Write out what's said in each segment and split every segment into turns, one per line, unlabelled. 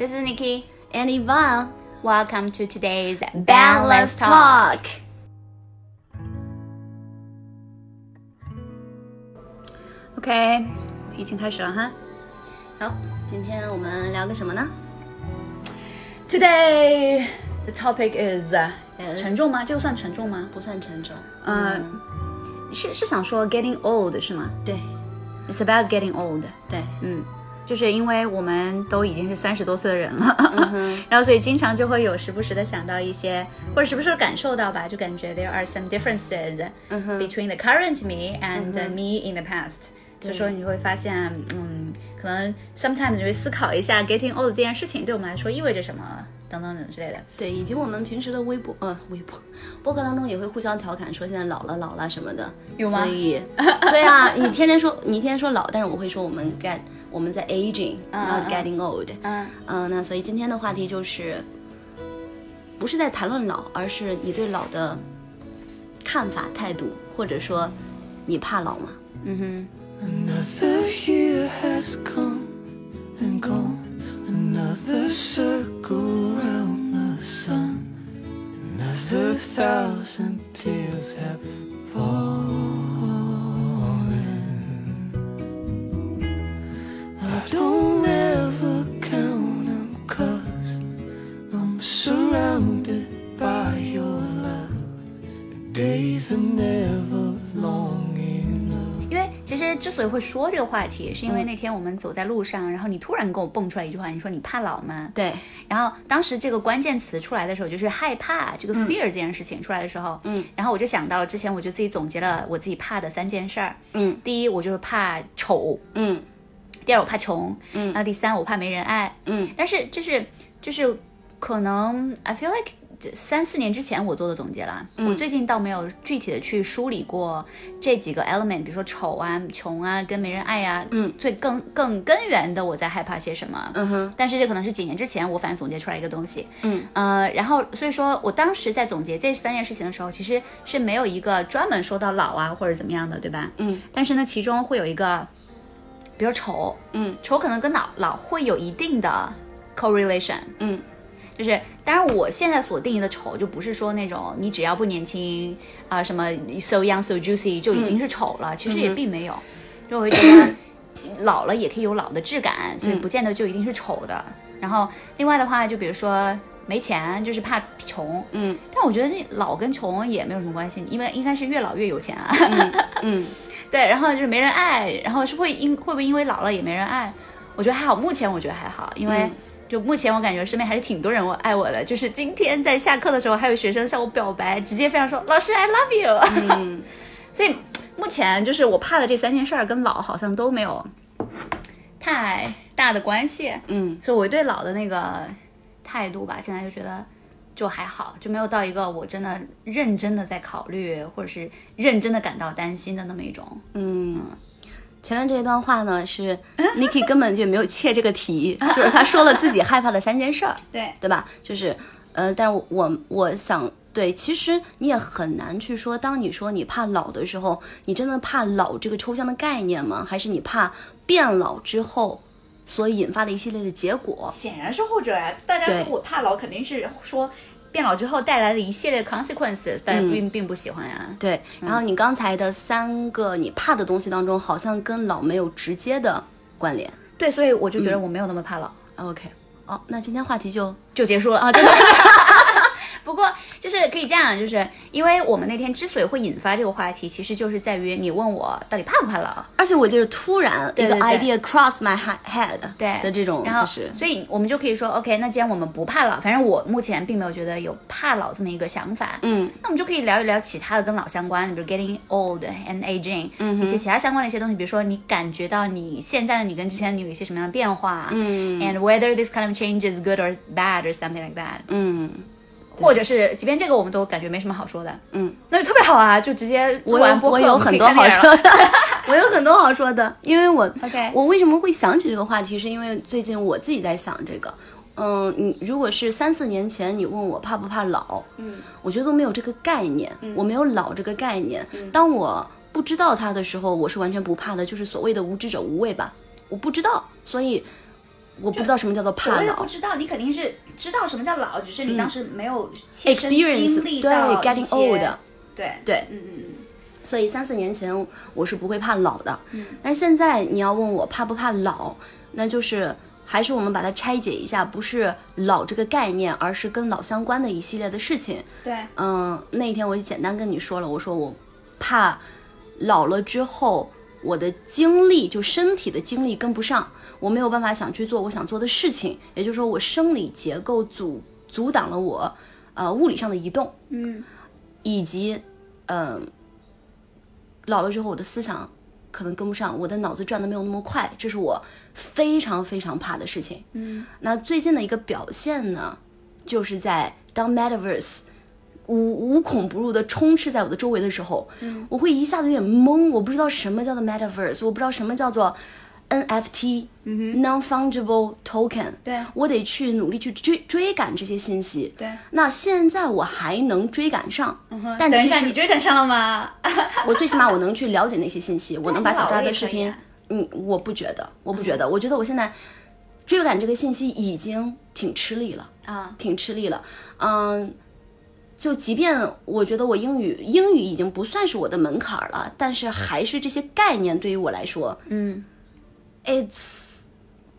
This is Nikki.
And Yvonne,
Welcome to today's
Balance Talk.
OK，已经开始了哈。
好，今天我们聊个什么呢？
Today the topic is、uh,
Yes
沉重吗？这个算沉重吗？
不算沉重。
嗯是是想说 getting old 是吗
对？
It's about getting old。
对，
嗯， 就是因为我们都已经是三十多岁的人了，然后所以经常就会有时不时的想到一些，或者时不时地感受到吧，就感觉 there are some differences between the current me and uh, me in the past。就说你会发现，嗯，可能 sometimes 你会思考一下 getting old 这件事情对我们来说意味着什么，等等等之类的。
对，以及我们平时的微博呃微博博客当中也会互相调侃说现在老了老了什么的，
有吗？
所以对啊，你天天说你天天说老，但是我会说我们 get 我们在 aging，然后 getting old。
嗯
嗯，那所以今天的话题就是，不是在谈论老，而是你对老的看法、态度，或者说你怕老吗？
嗯哼。因为其实之所以会说这个话题，是因为那天我们走在路上，然后你突然跟我蹦出来一句话，你说你怕老吗？
对，
然后当时这个关键词出来的时候，就是害怕这个 fear 这件事情出来的时候，
嗯，
然后我就想到了之前我就自己总结了我自己怕的三件事儿，
嗯，
第一我就是怕丑，
嗯
第二我怕穷，
嗯。
然后第三我怕没人爱，
嗯。
但是就是就是可能 I feel like 三四年之前我做的总结了，
嗯。
我最近倒没有具体的去梳理过这几个 element，比如说丑啊、穷啊、跟没人爱啊，
嗯，
最更更根源的我在害怕些什么，
嗯哼，
但是这可能是几年之前我反正总结出来一个东西，
嗯。
呃，然后所以说我当时在总结这三件事情的时候，其实是没有一个专门说到老啊或者怎么样的，对吧？
嗯，
但是呢，其中会有一个，比如丑，
嗯。
丑可能跟老老会有一定的 correlation，
嗯。
就是当然我现在所定义的丑，就不是说那种你只要不年轻啊、什么 so young so juicy 就已经是丑了，其实也并没有，就我会觉得老了也可以有老的质感，所以不见得就一定是丑的。然后另外的话，就比如说没钱，就是怕穷，
嗯。
但我觉得那老跟穷也没有什么关系，因为应该是越老越有钱啊。
嗯
对，然后就是没人爱，然后是会因会不会因为老了也没人爱？我觉得还好，目前我觉得还好，因为
嗯
就目前我感觉身边还是挺多人我爱我的。就是今天在下课的时候，还有学生向我表白，直接非常说老师 I love you。
嗯
所以目前就是我怕的这三件事儿跟老好像都没有太大的关系，
嗯
所以我对老的那个态度吧，现在就觉得就还好，就没有到一个我真的认真的在考虑，或者是认真的感到担心的那么一种。
嗯。前面这一段话呢，是 Niki 根本就没有切这个题，就是他说了自己害怕的三件事儿，
对，
对吧？就是，呃，但是我我想，对，其实你也很难去说，当你说你怕老的时候，你真的怕老这个抽象的概念吗？还是你怕变老之后所引发的一系列的结果？
显然是后者呀。大家
对
说我怕老，肯定是说变老之后带来的一系列 consequences，但是并、并不喜欢呀。
对，然后你刚才的三个你怕的东西当中，好像跟老没有直接的关联。
对，所以我就觉得我没有那么怕老
，OK，哦，那今天话题就
就结束了啊，真的。不过就是可以这样，就是因为我们那天之所以会引发这个话题，其实就是在于你问我到底怕不怕老。
而且我就是突然一个 idea cross my he- head
对。
的这种，
然后，
就是
所以我们就可以说，OK，那既然我们不怕老，反正我目前并没有觉得有怕老这么一个想法，
嗯。
那我们就可以聊一聊其他的跟老相关的，比如 getting old and aging，嗯，以及其他相关的一些东西，比如说你感觉到你现在的你跟之前的你有一些什么样的变化，
嗯
，and whether this kind of change is good or bad or something like that，
嗯
或者是即便这个我们都感觉没什么好说的，
嗯，
那就特别好啊，就直接录
我我有很多好说的，我有很多好说的，因为我
OK
我为什么会想起这个话题，是因为最近我自己在想这个。嗯，你如果是三四年前你问我怕不怕老，
嗯，
我觉得都没有这个概念，我没有老这个概念。当我不知道它的时候，我是完全不怕的，就是所谓的无知者无畏吧。我不知道，所以我不知道什么叫做怕老
我也不。知道，你肯定是知道什么叫老，只是你当时没有切身经历
对
到
，getting old
对
对，
嗯嗯嗯，
所以三四年前我是不会怕老的，但是现在你要问我怕不怕老，那就是还是我们把它拆解一下，不是老这个概念，而是跟老相关的一系列的事情。
对，
嗯，那一天我就简单跟你说了，我说我怕老了之后我的精力就身体的精力跟不上，我没有办法想去做我想做的事情，也就是说我生理结构阻阻挡了我呃物理上的移动，
嗯。
以及嗯、老了之后我的思想可能跟不上，我的脑子转的没有那么快，这是我非常非常怕的事情。
嗯，
那最近的一个表现呢，就是在当 Metaverse 无无孔不入的充斥在我的周围的时候，
嗯。
我会一下子有点懵，我不知道什么叫做 Metaverse，我不知道什么叫做 NFT、Non-fungible token，
嗯对
我得去努力去追追赶这些信息。
对。
那现在我还能追赶上，但
等一下，
其实
你追赶上了吗？
我最起码我能去了解那些信息，我能把小抓的视频嗯，我不觉得，我不觉得，我觉得我现在追赶这个信息已经挺吃力了，
啊，
挺吃力了，嗯。就即便我觉得我英语英语已经不算是我的门槛了，但是还是这些概念对于我来说
嗯
，it's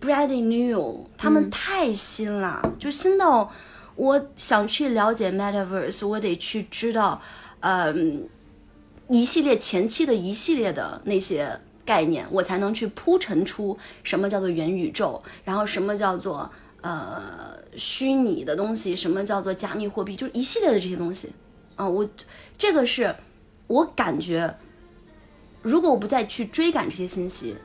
brand new，他们太新了，就新到我想去了解 metaverse，我得去知道，嗯，一系列前期的一系列的那些概念，我才能去铺陈出什么叫做元宇宙，然后什么叫做呃虚拟的东西，什么叫做加密货币，就是一系列的这些东西。啊、我这个是我感觉，如果我不再去追赶这些信息，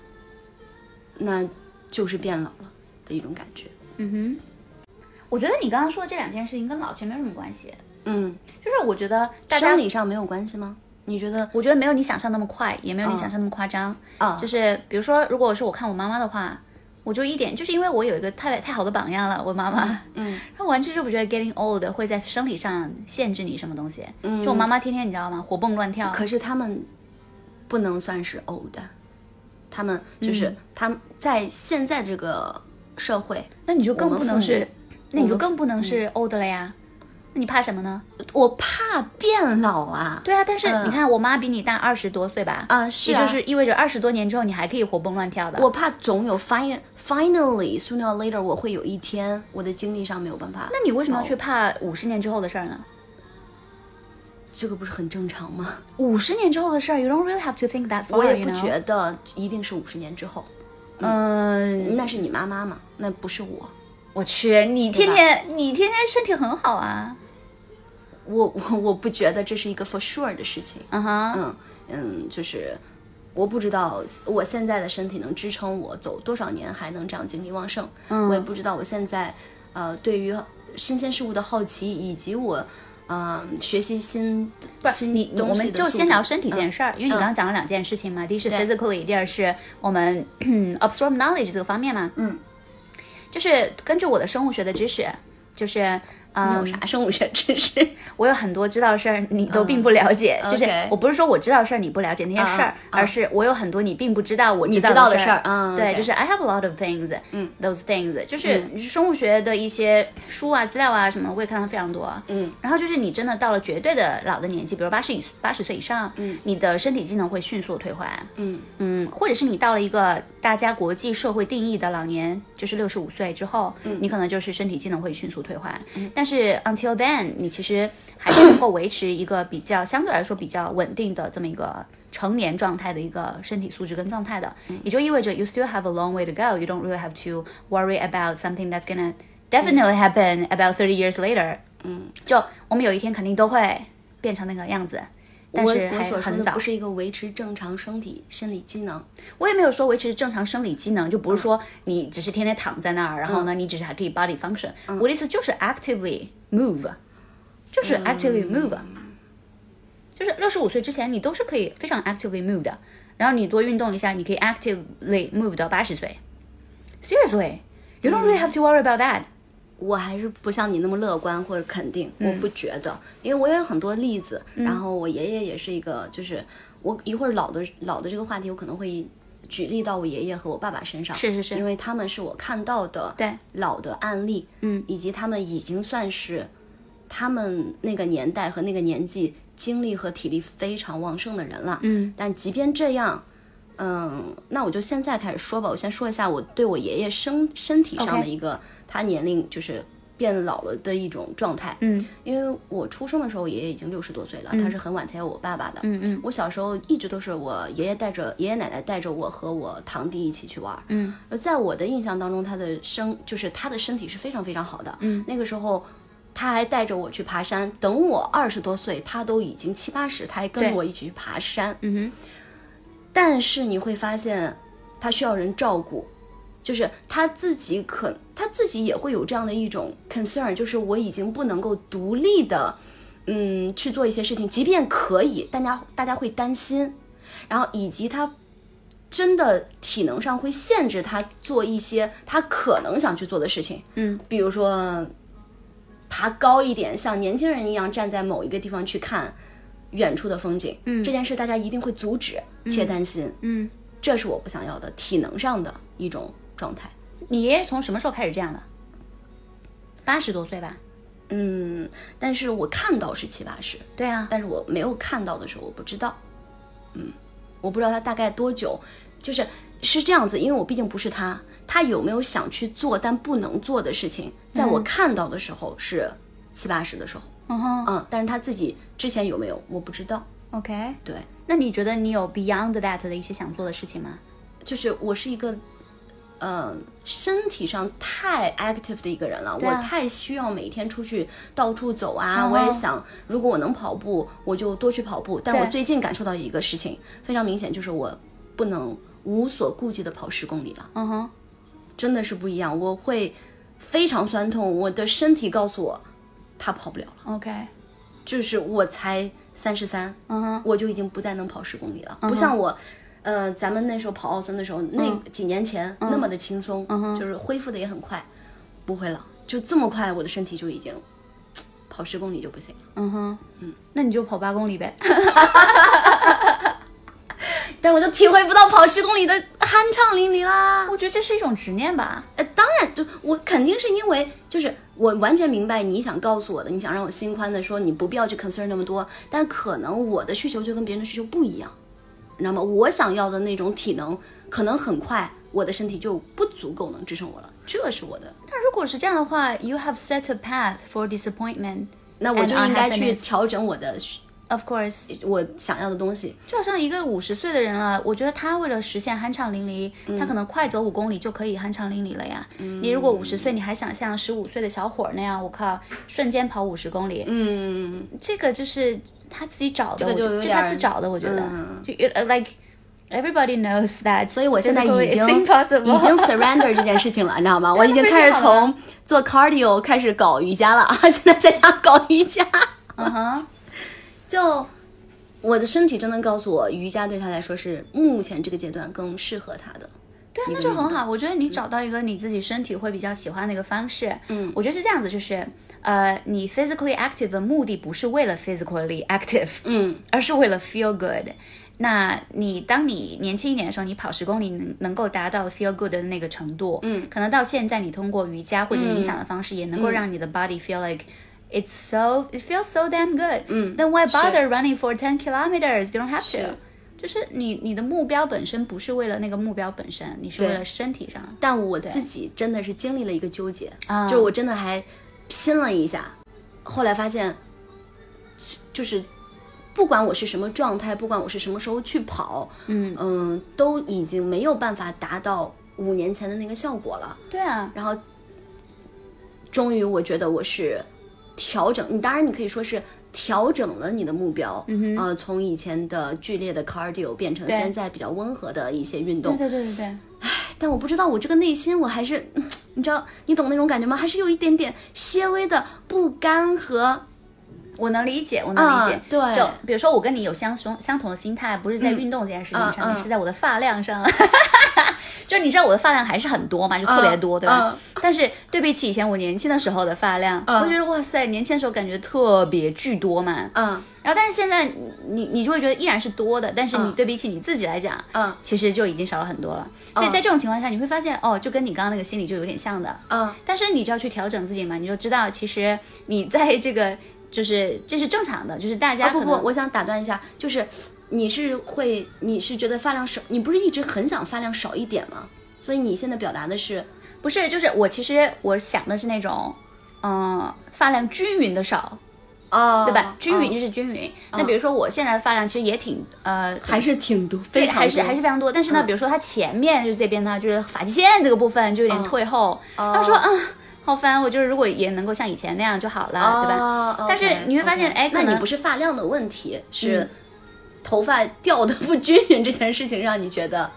那就是变老了的一种感觉。
嗯哼，我觉得你刚刚说的这两件事情跟老其实没有什么关系，
嗯，
就是我觉得大家
生理上没有关系吗？你觉得？
我觉得没有你想象那么快，也没有你想象那么夸张。
啊
就是比如说，如果是我看我妈妈的话，我就一点，就是因为我有一个太太好的榜样了，我妈妈，
嗯，
然后完全就不觉得 getting old 会在生理上限制你什么东西。
嗯
就我妈妈天天你知道吗，活蹦乱跳。
可是他们不能算是 old，他们就是、
嗯
他们在现在这个社会，
那你就更不能是，那你就更不能是 old 了呀。那你怕什么呢？
我怕变老啊。
对啊，但是
嗯
你看我妈比你大二十多岁吧，
啊是啊
也就是意味着二十多年之后你还可以活蹦乱跳的。
我怕总有 fin finally sooner or later 我会有一天我的精力上没有办法。
那你为什么要去怕五十年之后的事儿呢？
这个不是很正常吗？
五十年之后的事儿，you don't really have to think that far。
我也不觉得一定是五十年之后，
嗯，
那是你妈妈嘛，那不是我。
我去，你天天你天天身体很好啊。
我我我不觉得这是一个 for sure 的事情。
嗯哼，
嗯嗯，就是我不知道我现在的身体能支撑我走多少年，还能这样精力旺盛。
嗯
我也不知道我现在呃对于新鲜事物的好奇，以及我呃学习新
不是你，我们就先聊身体这件事儿，因为你刚刚讲了两件事情嘛，第一是 physically，第二是我们 absorb knowledge 这个方面嘛。
嗯，
就是根据我的生物学的知识，就是。
你有
嗯，
啥生物学知识？
我有很多知道的事儿，你都并不了解。就是我不是说我知道的事儿你不了解那些事儿，
嗯嗯
而是我有很多你并不知道我知
知道的
的
事儿嗯
对，就是 I have a lot of things，
嗯
，those things，就是生物学的一些书啊、资料啊什么，我也看到非常多。
嗯，
然后就是你真的到了绝对的老的年纪，比如八十以八十岁以上，
嗯，
你的身体机能会迅速退化。
嗯
嗯，或者是你到了一个大家国际社会定义的老年，就是六十五岁之后，
嗯
你可能就是身体机能会迅速退化。但是 until then，你其实还是能够维持一个比较相对来说比较稳定的这么一个成年状态的一个身体素质跟状态的，也就意味着 you still have a long way to go. You don't really have to worry about something that's gonna definitely happen about thirty years later.
嗯，
就我们有一天肯定都会变成那个样子。但
我
是还
我所说的不，是一个维持正常身体生理机能。
我也没有说维持正常生理机能，就不是说你只是天天躺在那儿，然后
嗯
呢，你只是还可以 body function。我的意思就是 actively move，就是 actively move，、就是六十五岁之前你都是可以非常 actively move 的，然后你多运动一下，你可以 actively move 到八十岁。Seriously, you don't really have to worry about that.
我还是不像你那么乐观或者肯定，
嗯。
我不觉得，因为我也有很多例子，然后我爷爷也是一个，就是我一会儿老的老的这个话题，我可能会举例到我爷爷和我爸爸身上，
是是是。
因为他们是我看到的
对。
老的案例，
嗯，
以及他们已经算是他们那个年代和那个年纪精力和体力非常旺盛的人了，
嗯，
但即便这样。嗯，那我就现在开始说吧。我先说一下我对我爷爷身身体上的一个他年龄就是变老了的一种状态。
嗯，
因为我出生的时候，爷爷已经六十多岁了，他是很晚才有我爸爸的。
嗯嗯
我小时候一直都是我爷爷带着爷爷奶奶带着我和我堂弟一起去玩。
嗯，
而在我的印象当中，他的身就是他的身体是非常非常好的。
嗯，
那个时候。他还带着我去爬山，等我二十多岁，他都已经七八十，他还跟着我一起去爬山。
嗯哼，
但是你会发现，他需要人照顾，就是他自己可他自己也会有这样的一种 concern，就是我已经不能够独立的，嗯，去做一些事情，即便可以，大家大家会担心，然后以及他真的体能上会限制他做一些他可能想去做的事情，
嗯，
比如说爬高一点，像年轻人一样站在某一个地方去看远处的风景，嗯，这件事大家一定会阻止且担心，
嗯，
这是我不想要的体能上的一种状态。
你爷爷从什么时候开始这样的？八十多岁吧？
嗯，但是我看到是七八十，
对啊，
但是我没有看到的时候，我不知道，嗯，我不知道他大概多久，就是是这样子，因为我毕竟不是他，他有没有想去做但不能做的事情，在我看到的时候是七八十的时候，
嗯哼
嗯，但是他自己之前有没有，我不知道
，，OK。
对，
那你觉得你有 beyond that 的一些想做的事情吗？
就是我是一个，呃，身体上太 active 的一个人了，
啊
我太需要每天出去到处走啊。我也想，如果我能跑步，我就多去跑步。但我最近感受到一个事情非常明显，就是我不能无所顾忌的跑十公里了，
嗯哼，
真的是不一样。我会非常酸痛，我的身体告诉我，他跑不了了。
OK，
就是我才三十三，
嗯哼，
我就已经不再能跑十公里了，不像我。呃，咱们那时候跑奥森的时候，那几年前、那么的轻松，就是恢复的也很快，不会了，就这么快，我的身体就已经跑十公里就不行了。
嗯哼，嗯，那你就跑八公里呗。
但我就体会不到跑十公里的酣畅淋漓啦。
我觉得这是一种执念吧。
呃，当然，就我肯定是因为，就是我完全明白你想告诉我的，你想让我心宽的说，你不必要去 concern 那么多，但是可能我的需求就跟别人的需求不一样，你知道吗？我想要的那种体能，可能很快我的身体就不足够能支撑我了，这是我的，
但如果是这样的话，you have set a path for disappointment。
那我就应该去调整我的
Of course，
我想要的东西。
就好像一个五十岁的人了，我觉得他为了实现酣畅淋漓，他可能快走五公里就可以酣畅淋漓了呀。你如果五十岁，你还想像十五岁的小伙儿那样，我靠，瞬间跑五十公里，
嗯，
这个就是他自己找的，
个就有
我觉得这是他
点
自找的，我觉得。
嗯
就 uh, like everybody knows that，
所以我现在已经已经 surrender 这件事情了，你知道吗？我已经开始从做 cardio 开始搞瑜伽了啊，现在在家搞瑜伽。
嗯哼，
就我的身体真的告诉我，瑜伽对他来说是目前这个阶段更适合他的。
对啊，那就很好。我觉得你找到一个你自己身体会比较喜欢的一个方式，
嗯
我觉得是这样子，就是呃，你 physically active 的目的不是为了 physically active，
嗯，
而是为了 feel good。那你当你年轻一点的时候，你跑十公里能能够达到 feel good 的那个程度，
嗯，
可能到现在你通过瑜伽或者冥想的方式，也能够让你的 body feel like it's so it feels so damn good。
嗯
Then why bother running for ten kilometers? You don't have to。就是你你的目标本身不是为了那个目标本身，你是为了身体上。
但我自己真的是经历了一个纠结，
啊
就是我真的还拼了一下，后来发现，就是不管我是什么状态，不管我是什么时候去跑，
嗯
都已经没有办法达到五年前的那个效果了。
对啊，
然后，终于我觉得我是调整，你当然你可以说是调整了你的目标，
嗯
呃，从以前的剧烈的 cardio 变成现在比较温和的一些运动。
对对对对对。
但我不知道我这个内心，我还是，嗯 你知道，你懂那种感觉吗？还是有一点点些微的不甘和
我能理解，我能理解。
啊对
就比如说我跟你有相同相同的心态，不是在运动这件事情上，
嗯嗯
是在我的发量上。就你知道我的发量还是很多嘛，就特别多，对吧？
嗯
但是对比起以前我年轻的时候的发量，我觉得哇塞，年轻的时候感觉特别巨多嘛。
嗯
然后但是现在你你就会觉得依然是多的，但是你对比起你自己来讲，
嗯
其实就已经少了很多了。所以在这种情况下，你会发现哦，就跟你刚刚那个心理就有点像的。
嗯
但是你就要去调整自己嘛，你就知道其实你在这个就是这是正常的，就是大家
啊不不，我想打断一下，就是你是会你是觉得发量少，你不是一直很想发量少一点吗？所以你现在表达的是
不是就是我其实我想的是那种，嗯、发量均匀的少，
哦，
对吧？均匀
哦
就是均匀。那比如说我现在的发量其实也挺呃
还是挺多，
对，
非常
还是还是非常多。但是呢，
嗯
比如说它前面就是这边呢，就是发际线这个部分就有点退后。
哦
他说啊，好烦，我就是如果也能够像以前那样就好了，对吧？
哦
但是你会发现哎
那你不是发量的问题，是
嗯
头发掉的不均匀这件事情让你觉得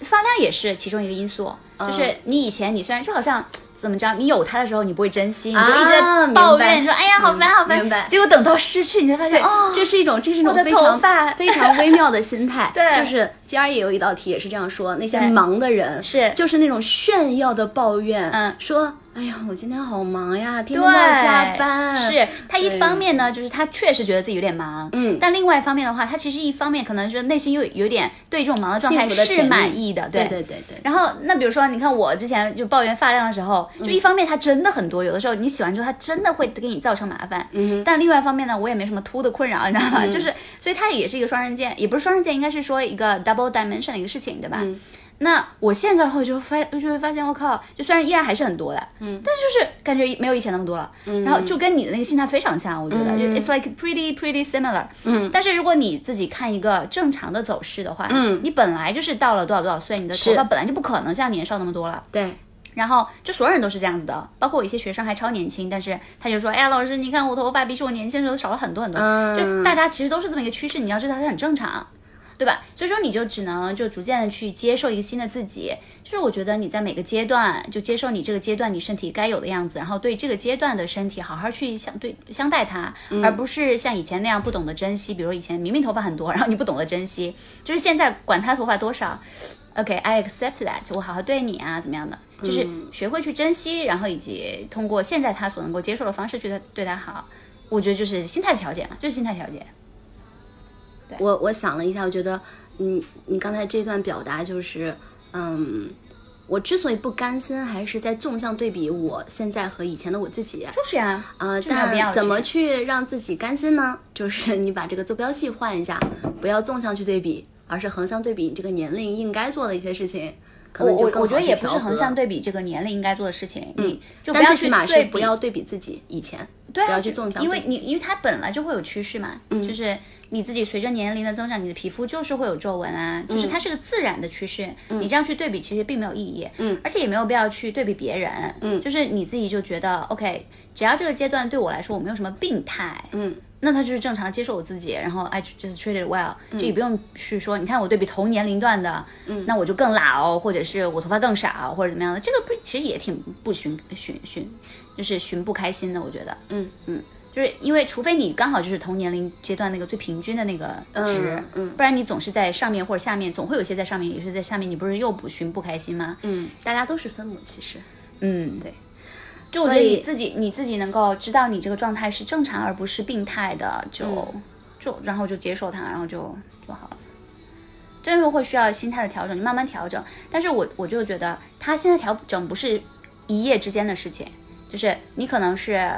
发量也是其中一个因素，
嗯
就是你以前你虽然就好像。怎么着？你有它的时候，你不会珍惜，你就一
啊
直在抱怨，你说：“哎呀，好烦，好烦。”
明白
结果等到失去，你才发现，哦，
这是一种这是一种非常 非常微妙的心态。
对
就是今儿也有一道题也是这样说，那些忙的人
是
就是那种炫耀的抱怨，
嗯
说哎呀我今天好忙呀，天
对，
天都要加班。
是他一方面呢，就是他确实觉得自己有点忙，
嗯
但另外一方面的话，他其实一方面可能是内心又有点对这种忙的状态是满意的，
对对对对。
然后，那比如说，你看我之前就抱怨发量的时候，
嗯
就一方面它真的很多，有的时候你洗完之后，它真的会给你造成麻烦。
嗯
但另外一方面呢，我也没什么秃的困扰，你知道吗？就是，所以它也是一个双刃剑，也不是双刃剑，应该是说一个 double dimension 的一个事情，对吧？
嗯
那我现在的话就发就会发现，我靠，就虽然依然还是很多的，嗯，但是就是感觉没有以前那么多了，嗯，然后就跟你的那个心态非常像，我觉得，就 it's like pretty pretty similar，嗯，但是如果你自己看一个正常的走势的话，
嗯。
你本来就是到了多少多少岁，你的头发本来就不可能像年少那么多了，
对，
然后就所有人都是这样子的，包括我一些学生还超年轻，但是他就说，哎呀，老师，你看我头发比起我年轻的时候少了很多很多，
嗯。
就大家其实都是这么一个趋势，你要知道它很正常。对吧？所以说你就只能就逐渐的去接受一个新的自己，就是我觉得你在每个阶段就接受你这个阶段你身体该有的样子，然后对这个阶段的身体好好去相对相待它，而不是像以前那样不懂得珍惜。比如以前明明头发很多，然后你不懂得珍惜，就是现在管他头发多少，OK，I、accept that，我好好对你啊，怎么样的？就是学会去珍惜，然后以及通过现在他所能够接受的方式去对对他好，我觉得就是心态的调节嘛，就是心态调节。
我我想了一下，我觉得，嗯，你刚才这段表达就是，嗯，我之所以不甘心，还是在纵向对比我现在和以前的我自己。
就是呀、
呃，
这没有必要
但怎么去让自己甘心呢？就是你把这个坐标系换一下，不要纵向去对比，而是横向对比你这个年龄应该做的一些事情，可能就更
我我觉得也不是横向对比这个年龄应该做的事情，你就不
但
要去
最起码是
对比
不要对比自己以前，
对啊，
不要去纵向
因为你因为它本来就会有趋势嘛，
嗯
就是你自己随着年龄的增长，你的皮肤就是会有皱纹啊，就是
嗯。
它是个自然的趋势。你这样去对比，其实并没有意义，
嗯，
而且也没有必要去对比别人，
嗯。
就是你自己就觉得 OK，只要这个阶段对我来说我没有什么病态，
嗯。
那他就是正常接受我自己，然后 I just treated well，、就
嗯。
也不用去说，你看我对比同年龄段的，嗯，那我就更老，或者是我头发更少，或者怎么样的，这个不其实也挺不寻寻寻，就是寻不开心的，我觉得，
嗯。
嗯，就是因为除非你刚好就是同年龄阶段那个最平均的那个值，
嗯嗯
不然你总是在上面或者下面，总会有些在上面，有些在下面，你不是又不寻不开心吗？
嗯，大家都是分母，其实，
嗯，
对。
就我觉得
所以
你自己你自己能够知道你这个状态是正常而不是病态的，就、
嗯
就然后就接受它，然后就就好了。真是会需要心态的调整，你慢慢调整。但是我我就觉得，他现在调整不是一夜之间的事情，就是你可能是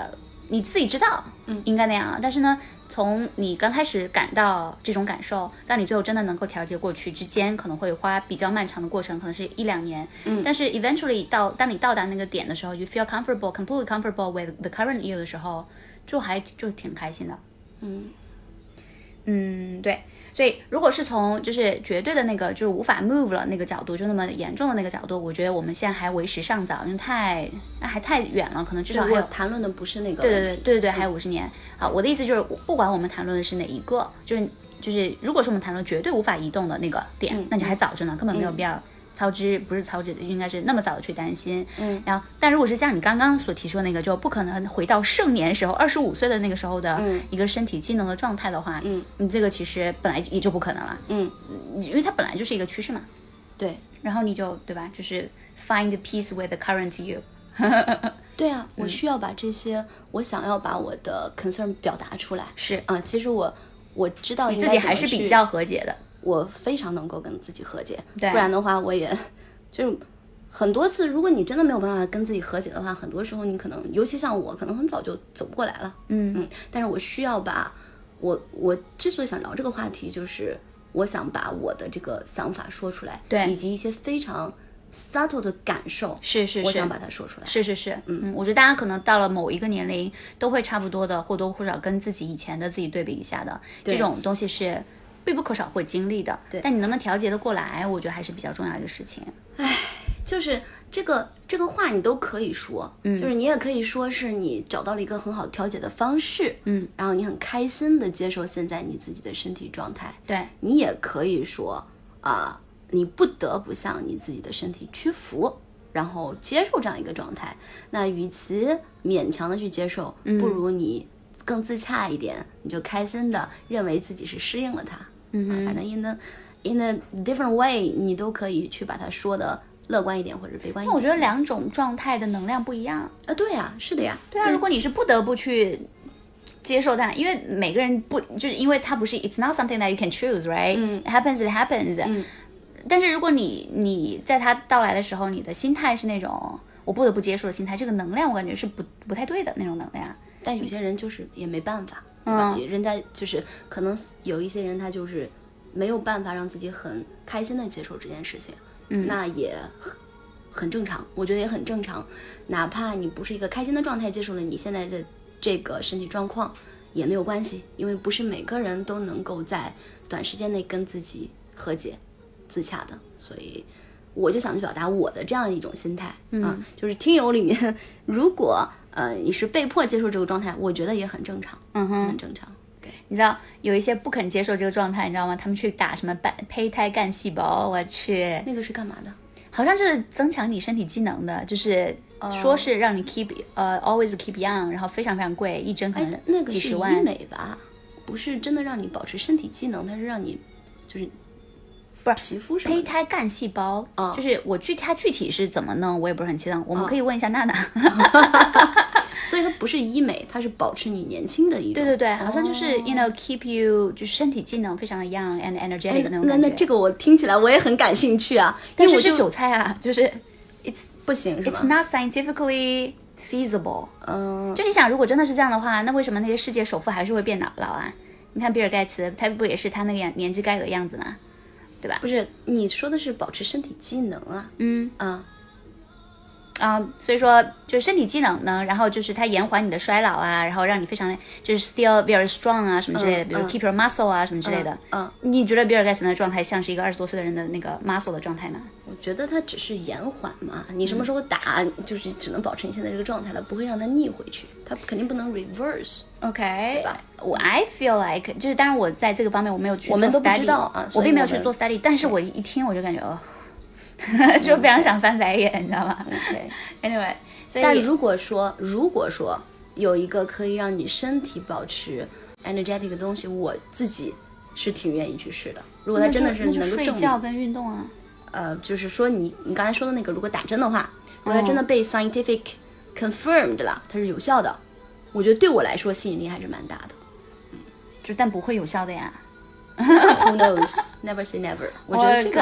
你自己知道，嗯，应该那样，但是呢，从你刚开始感到这种感受，到你最后真的能够调节过去之间，可能会花比较漫长的过程，可能是一两年。嗯，但是 eventually 到当你到达那个点的时候，you feel comfortable, completely comfortable with the current you 的时候，就还就挺开心的。
嗯
嗯，对。所以，如果是从就是绝对的那个就是无法 move 了那个角度，就那么严重的那个角度，我觉得我们现在还为时尚早，因为太那还太远了，可能至少还有
谈论的不是那个
对对对对对对，还有五十年。好，我的意思就是，不管我们谈论的是哪一个，就是就是，如果说我们谈论绝对无法移动的那个点，那你还早着呢，根本没有必要操之，不是操之，应该是那么早的去担心。嗯，然后，但如果是像你刚刚所提出的那个，就不可能回到盛年时候，二十五岁的那个时候的一个身体机能的状态的话，
嗯，
你这个其实本来也就不可能了，
嗯，
因为它本来就是一个趋势嘛。
对，
然后你就对吧，就是 find peace with the current you。
对啊，我需要把这些，我想要把我的 concern 表达出来。
是
啊、其实我我知道你
自己还是比较和解的。
我非常能够跟自己和解，
对。
不然的话，我也 就是很多次，如果你真的没有办法跟自己和解的话，很多时候你可能，尤其像我，可能很早就走不过来了。
嗯。
嗯，但是我需要把我我之所以想聊这个话题，就是我想把我的这个想法说出来，
对。
以及一些非常 subtle 的感受，
是是是。
我想把它说出来。
是是是，嗯，我觉得大家可能到了某一个年龄，都会差不多的或多或少跟自己以前的自己对比一下的，这种东西是必不可少会经历的。
对
但你能不能调节的过来，我觉得还是比较重要的一个事情。
就是这个这个话你都可以说，嗯，就是你也可以说是你找到了一个很好调节的方式，
嗯，
然后你很开心的接受现在你自己的身体状态，
对，
你也可以说啊、你不得不向你自己的身体屈服，然后接受这样一个状态。那与其勉强的去接受，不如你更自洽一点，你就开心的认为自己是适应了它。嗯、啊，反正 in the in a different way，你都可以去把它说的乐观一点或者悲观一点。
我觉得两种状态的能量不一样。
啊，对呀、是的呀，
对啊，如果你是不得不去接受它，因为每个人不就是因为它不是 it's not something that you can choose, right? It happens, it happens. 但是如果你你在它到来的时候，你的心态是那种我不得不接受的心态，这个能量我感觉是不不太对的那种能量。
但有些人就是也没办法，对吧？人家就是可能有一些人他就是没有办法让自己很开心的接受这件事情，嗯，那也很很正常，我觉得也很正常。哪怕你不是一个开心的状态接受了你现在的这个身体状况，也没有关系，因为不是每个人都能够在短时间内跟自己和解、自洽的，所以。我就想去表达我的这样一种心态、啊，就是听友里面，如果呃你是被迫接受这个状态，我觉得也很正常，
嗯哼
很正常。对，
你知道有一些不肯接受这个状态，你知道吗？他们去打什么胚胚胎干细胞，我去，
那个是干嘛的？
好像就是增强你身体机能的，就是说是让你 keep 呃 always keep young，然后非常非常贵，一针可能
哎，那个是医
几十万。
美吧？不是真的让你保持身体机能，它是让你就是
不是
皮肤什么。
胚胎干细胞，
嗯
就是我具它具体是怎么弄，我也不是很清楚。我们可以问一下娜娜。
所以它不是医美，它是保持你年轻的一种。
对对对，好像就是、
哦
you know keep you 就是身体机能非常的 young and energetic 的那种
那
感觉。
那这个我听起来我也很感兴趣啊，
但是
我就
韭菜啊，就是 it's
不行是
it's？not scientifically feasible。
嗯，
就你想，如果真的是这样的话，那为什么那些世界首富还是会变老老啊？你看比尔盖茨，他不也是他那个样年纪该有的样子吗？对吧？
不是，你说的是保持身体机能啊？
嗯
啊，
啊、所以说就是身体机能呢，然后就是它延缓你的衰老啊，然后让你非常就是 still very strong 啊什么之类的，比如
嗯
keep your muscle 啊什么之类的。
嗯，
你觉得比尔盖茨的状态像是一个二十多岁的人的那个 muscle 的状态吗？
我觉得它只是延缓嘛，你什么时候打，就是只能保持你现在这个状态了，不会让它逆回去，它肯定不能 reverse。
OK，对
吧
我 I feel like 就是，当然我在这个方面我没有去做 study，
我们都不知道啊
我并没有去做 study，但是我一听我就感觉哦，就非常想翻白眼，你知道吗 OK，？Anyway，所以
但如果说如果说有一个可以让你身体保持 energetic 的东西，我自己是挺愿意去试的。如果它真的是能够证
睡觉，跟运动啊。
呃，就是说你你刚才说的那个，如果打针的话，如果它真的被 scientific confirmed 了，它是有效的，我觉得对我来说吸引力还是蛮大的。
就但不会有效的呀。
Who knows? Never say never。我觉得这个，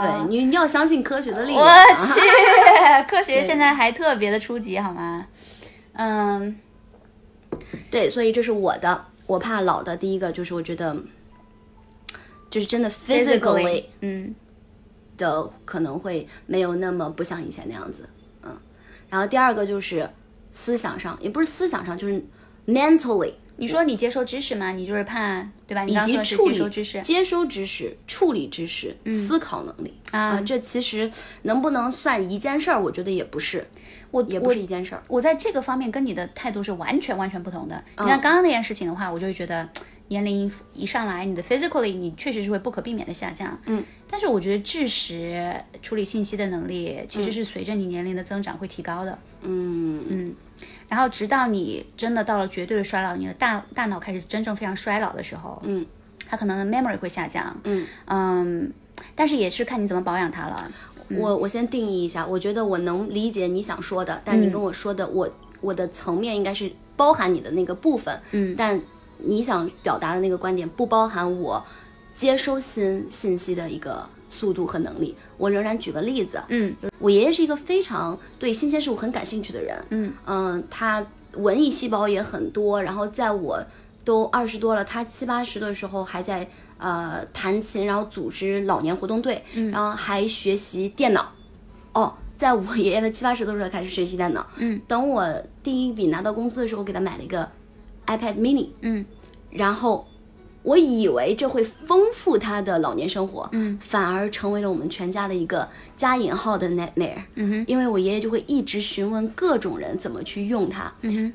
对，你你要相信科学的力量。
我
啊
去，科学现在还特别的初级，好吗？嗯，
对，所以这是我的，我怕老的。第一个就是我觉得，就是真的 physically
嗯
的可能会没有那么不像以前那样子，嗯。然后第二个就是思想上，也不是思想上，就是 mentally
你说你接受知识吗？你就是怕对吧？你
以及处理
接受知识，
接收知识、处理知识、思考能力
啊
这其实能不能算一件事儿？我觉得也不是，
我
也不是一件事儿。
我在这个方面跟你的态度是完全完全不同的。
嗯
你看刚刚那件事情的话，我就会觉得年龄一上来，你的 physically 你确实是会不可避免的下降。
嗯，
但是我觉得知识处理信息的能力其实
嗯
是随着你年龄的增长会提高的。
嗯。
嗯，然后直到你真的到了绝对的衰老，你的大大脑开始真正非常衰老的时候，
嗯，
它可能的 memory 会下降。
嗯。
嗯。但是也是看你怎么保养它了。
我我先定义一下，我觉得我能理解你想说的，但你跟我说的，我我的层面应该是包含你的那个部分，
嗯，
但你想表达的那个观点不包含我接收新信息的一个速度和能力。我仍然举个例子，
嗯
我爷爷是一个非常对新鲜事物很感兴趣的人，
嗯
嗯，他文艺细胞也很多，然后在我都二十多了，他七八十的时候还在呃弹琴，然后组织老年活动队，然后还学习电脑。哦，在我 爷爷的七八十的时候开始学习电脑，
嗯，
等我第一笔拿到工资的时候，我给他买了一个 iPad mini，
嗯。
然后我以为这会丰富他的老年生活，
嗯，
反而成为了我们全家的一个加引号的 nightmare，
嗯哼。
因为我爷爷就会一直询问各种人怎么去用它，
嗯哼。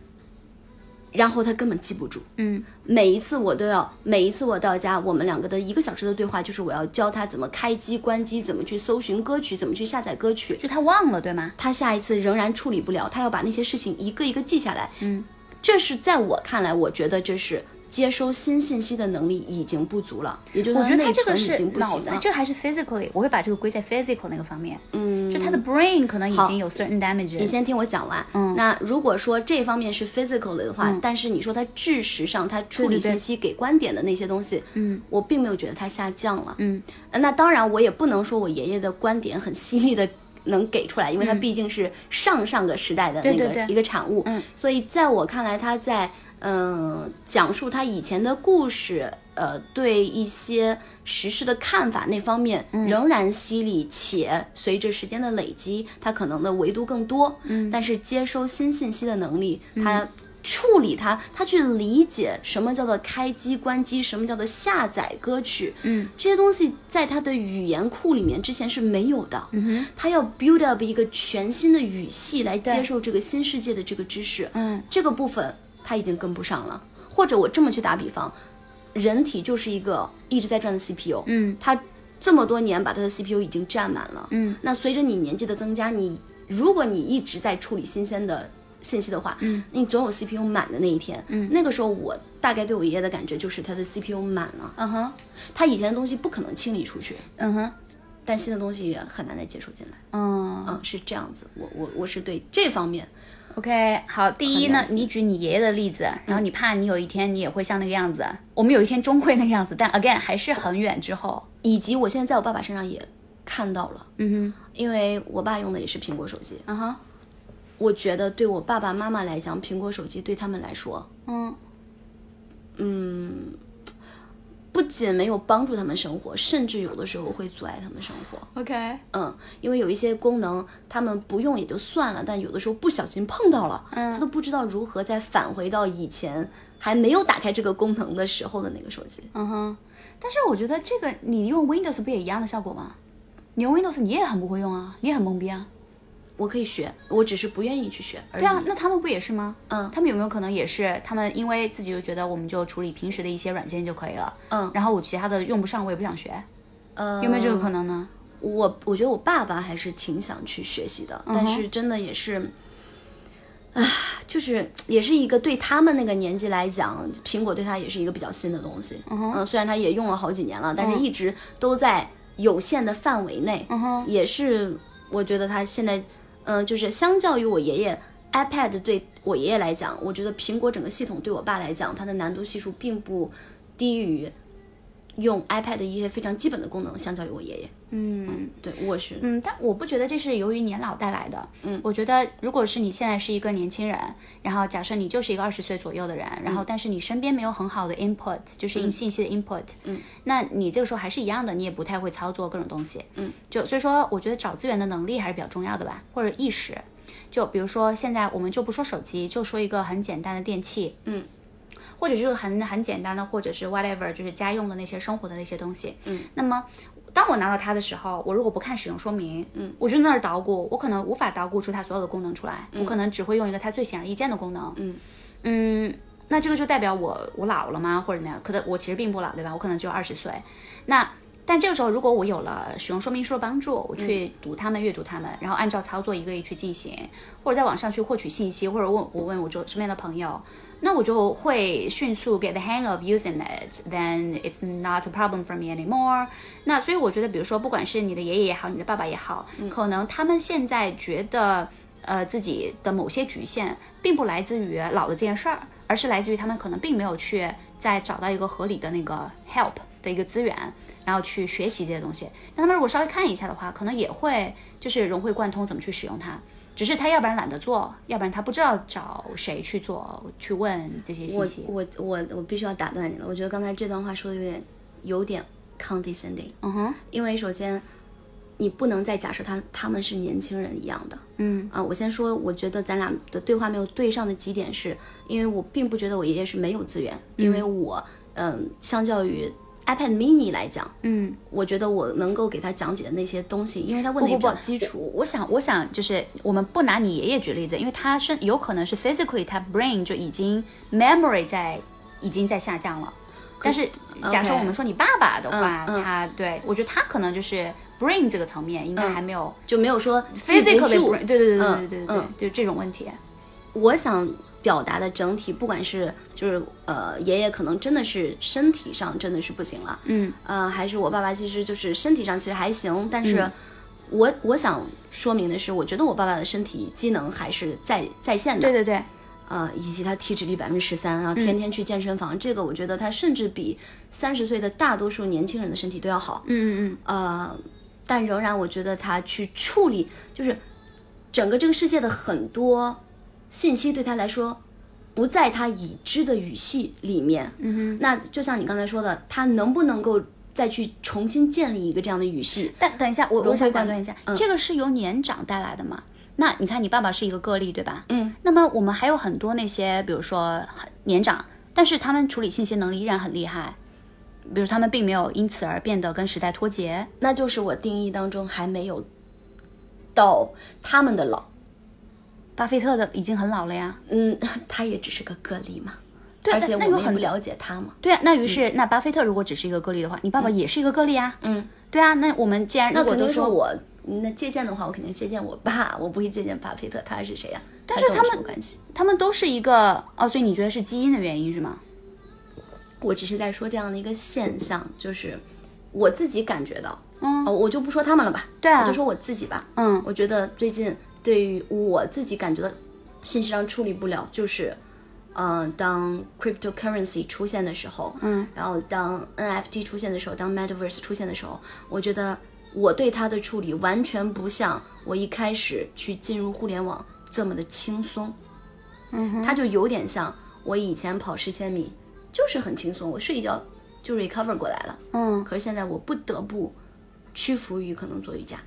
然后他根本记不住。
嗯。
每一次我都要，每一次我到家，我们两个的一个小时的对话就是我要教他怎么开机、关机，怎么去搜寻歌曲，怎么去下载歌曲。
就他忘了对吗？
他下一次仍然处理不了，他要把那些事情一个一个记下来。
嗯，
这是在我看来，我觉得这是接收新信息的能力已经不足了，也就是
我觉得
内
他这个是
存已经不
脑子，
行了。
这还是 physically，我会把这个归在 physical 那个方面。
嗯，
就他的 brain 可能已经有 certain damages。
你先听我讲完。
嗯
那如果说这方面是 physical 的话，但是你说他知识上他处理信息、给观点的那些东西，
嗯，
我并没有觉得他下降了。
嗯
呃那当然，我也不能说我爷爷的观点很犀利的能给出来，因为他毕竟是上上个时代的那个一个产物。
嗯，
所以在我看来，他在嗯、讲述他以前的故事，呃，对一些时事的看法那方面
嗯
仍然犀利，且随着时间的累积，他可能的维度更多。
嗯，
但是接收新信息的能力，他。处理它，他去理解什么叫做开机关机，什么叫做下载歌曲，
嗯，
这些东西在他的语言库里面之前是没有的。
嗯哼。
他要 build up 一个全新的语系来接受这个新世界的这个知识，
嗯。
这个部分他已经跟不上了。或者我这么去打比方，人体就是一个一直在转的 CPU，
嗯。
它这么多年把它的 CPU 已经占满了，
嗯，
那随着你年纪的增加，你如果你一直在处理新鲜的信息的话，
嗯，
你总有 CPU 满的那一天，
嗯，
那个时候我大概对我爷爷的感觉就是他的 CPU 满了，
嗯哼。
他以前的东西不可能清理出去，
嗯哼。
但新的东西也很难再接受进来，
嗯。
嗯，是这样子，我我我是对这方面
，OK，好，第一呢你举你爷爷的例子，然后你怕你有一天你也会像那个样子，我们有一天终会那个样子，但 again 还是很远之后。
以及我现在在我爸爸身上也看到了，
嗯哼。
因为我爸用的也是苹果手机，
哼，嗯哼，
我觉得对我爸爸妈妈来讲，苹果手机对他们来说，嗯
嗯
不仅没有帮助他们生活，甚至有的时候会阻碍他们生活。
，OK，
嗯，因为有一些功能他们不用也就算了，但有的时候不小心碰到了，
嗯
他都不知道如何再返回到以前还没有打开这个功能的时候的那个手机。
嗯哼，但是我觉得这个你用 Windows 不也一样的效果吗？你用 Windows 你也很不会用啊，你也很懵逼啊。
我可以学，我只是不愿意去学而已。
对啊，那他们不也是吗？
嗯
他们有没有可能也是他们因为自己就觉得我们就处理平时的一些软件就可以了，
嗯
然后我其他的用不上，我也不想学，
呃，
有没有这个可能呢？
我我觉得我爸爸还是挺想去学习的，但是真的也是，啊，就是也是一个对他们那个年纪来讲，苹果对他也是一个比较新的东西。嗯虽然他也用了好几年了，但是一直都在有限的范围内。
嗯哼，
也是我觉得他现在，嗯、就是相较于我爷爷。iPad 对我爷爷来讲，我觉得苹果整个系统对我爸来讲，它的难度系数并不低于用 iPad 的一些非常基本的功能，相较于我爷爷。
嗯。
对，我是
嗯，但我不觉得这是由于年老带来的。嗯，我觉得如果是你现在是一个年轻人，然后假设你就是一个二十岁左右的人，然后但是你身边没有很好的 input，就是信信息的 input，嗯，那你这个时候还是一样的，你也不太会操作各种东西。嗯，就所以说，我觉得找资源的能力还是比较重要的吧，或者意识。就比如说现在我们就不说手机，就说一个很简单的电器，
嗯。
或者就是很很简单的，或者是 whatever，就是家用的那些生活的那些东西。嗯，那么当我拿到它的时候，我如果不看使用说明，嗯，我就在那儿捣鼓，我可能无法捣鼓出它所有的功能出来，我可能只会用一个它最显而易见的功能。
嗯
嗯，那这个就代表我我老了吗，或者怎么样？可能我其实并不老，对吧？我可能只有二十岁。那但这个时候，如果我有了使用说明书的帮助，我去读它们、阅读它们，然后按照操作一个一去进行，或者在网上去获取信息，或者问我问我周身边的朋友，那我就会迅速 get the hang of using it. Then it's not a problem for me anymore. 那所以我觉得，比如说，不管是你的爷爷也好，你的爸爸也好，可能他们现在觉得，呃，自己的某些局限，并不来自于老的这件事儿，而是来自于他们可能并没有去再找到一个合理的那个 help 的一个资源。然后去学习这些东西，那他们如果稍微看一下的话，可能也会就是融会贯通怎么去使用它。只是他要不然懒得做，要不然他不知道找谁去做，去问这些信息。
我我我我必须要打断你了，我觉得刚才这段话说的有点有点 condescending。
嗯哼，
因为首先你不能再假设他他们是年轻人一样的。
嗯
啊，我先说，我觉得咱俩的对话没有对上的几点是，因为我并不觉得我爷爷是没有资源，因为我嗯，相较于。iPad mini 来讲，
嗯，
我觉得我能够给他讲解的那些东西，因为他问的也比较基础。
我想，我想就是我们不拿你爷爷举例子，因为他是有可能是 physically 他 brain 就已经 memory 在已经在下降了。但是假设我们说你爸爸的话，他对我觉得他可能就是 brain 这个层面应该还没有
就没有说
physically 对对对对对对对，就这种问题。
我想。表达的整体，不管是就是呃，爷爷可能真的是身体上真的是不行了，
嗯，
呃，还是我爸爸其实就是身体上其实还行，但是我我想说明的是，我觉得我爸爸的身体机能还是在在线的，
对对对，
呃，以及他体脂率百分之十三，然后天天去健身房，这个我觉得他甚至比三十岁的大多数年轻人的身体都要好，
嗯嗯嗯，
呃，但仍然我觉得他去处理就是整个这个世界的很多。信息对他来说，不在他已知的语系里面。
嗯哼，
那就像你刚才说的，他能不能够再去重新建立一个这样的语系？
但等一下，我我想打断一下，这个是由年长带来的嘛？那你看，你爸爸是一个个例，对吧？
嗯。
那么我们还有很多那些，比如说年长，但是他们处理信息能力依然很厉害，比如他们并没有因此而变得跟时代脱节，
那就是我定义当中还没有到他们的老。
巴菲特的已经很老了呀，
嗯，他也只是个个例嘛，
对，
而且我们
很
不了解他嘛，
对啊，那于是那巴菲特如果只是一个个例的话，你爸爸也是一个个例啊，
嗯，
对啊，那我们既然
那
如果都
说我那借鉴的话，我肯定借鉴我爸，我不会借鉴巴菲特，他是谁呀？
但是他们
关系，
他们都是一个哦，所以你觉得是基因的原因是吗？
我只是在说这样的一个现象，就是我自己感觉到，
嗯，
哦，我就不说他们了吧，
对啊，
我就说我自己吧，
嗯，
我觉得最近对于我自己感觉到。信息上处理不了，就是，呃，当 cryptocurrency 出现的时候，
嗯，
然后当 NFT 出现的时候，当 metaverse 出现的时候，我觉得我对它的处理完全不像我一开始去进入互联网这么的轻松，
嗯，
它就有点像我以前跑十千米，就是很轻松，我睡一觉就 recover 过来了，
嗯，
可是现在我不得不屈服于可能做瑜伽。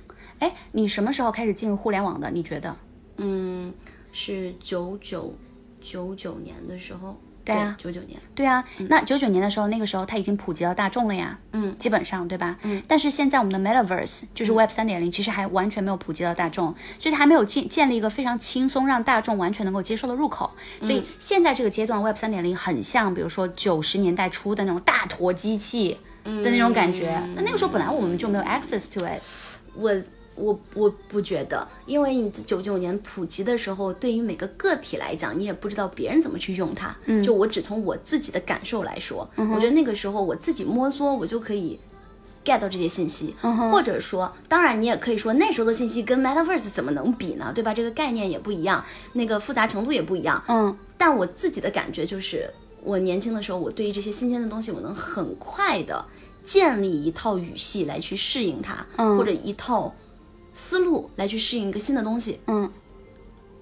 哎，你什么时候开始进入互联网的？你觉得？
嗯。是九九九九年的时候，
对啊，
九九年，
对啊，那九九年的时候，那个时候它已经普及到大众了呀，
嗯，
基本上对吧？
嗯，
但是现在我们的 Metaverse 就是 Web 三点零，其实还完全没有普及到大众，所以它还没有建建立一个非常轻松让大众完全能够接受的入口。所以现在这个阶段 Web 三点零很像，比如说九十年代初的那种大坨机器的那种感觉。那那个时候本来我们就没有 access to it，
我。我我不觉得，因为你九九年普及的时候，对于每个个体来讲，你也不知道别人怎么去用它。
嗯，
就我只从我自己的感受来说，我觉得那个时候我自己摸索，我就可以 get 到这些信息。或者说，当然你也可以说那时候的信息跟 Metaverse 怎么能比呢？对吧？这个概念也不一样，那个复杂程度也不一样。
嗯，
但我自己的感觉就是，我年轻的时候，我对于这些新鲜的东西，我能很快的建立一套语系来去适应它，或者一套。思路来去适应一个新的东西，
嗯，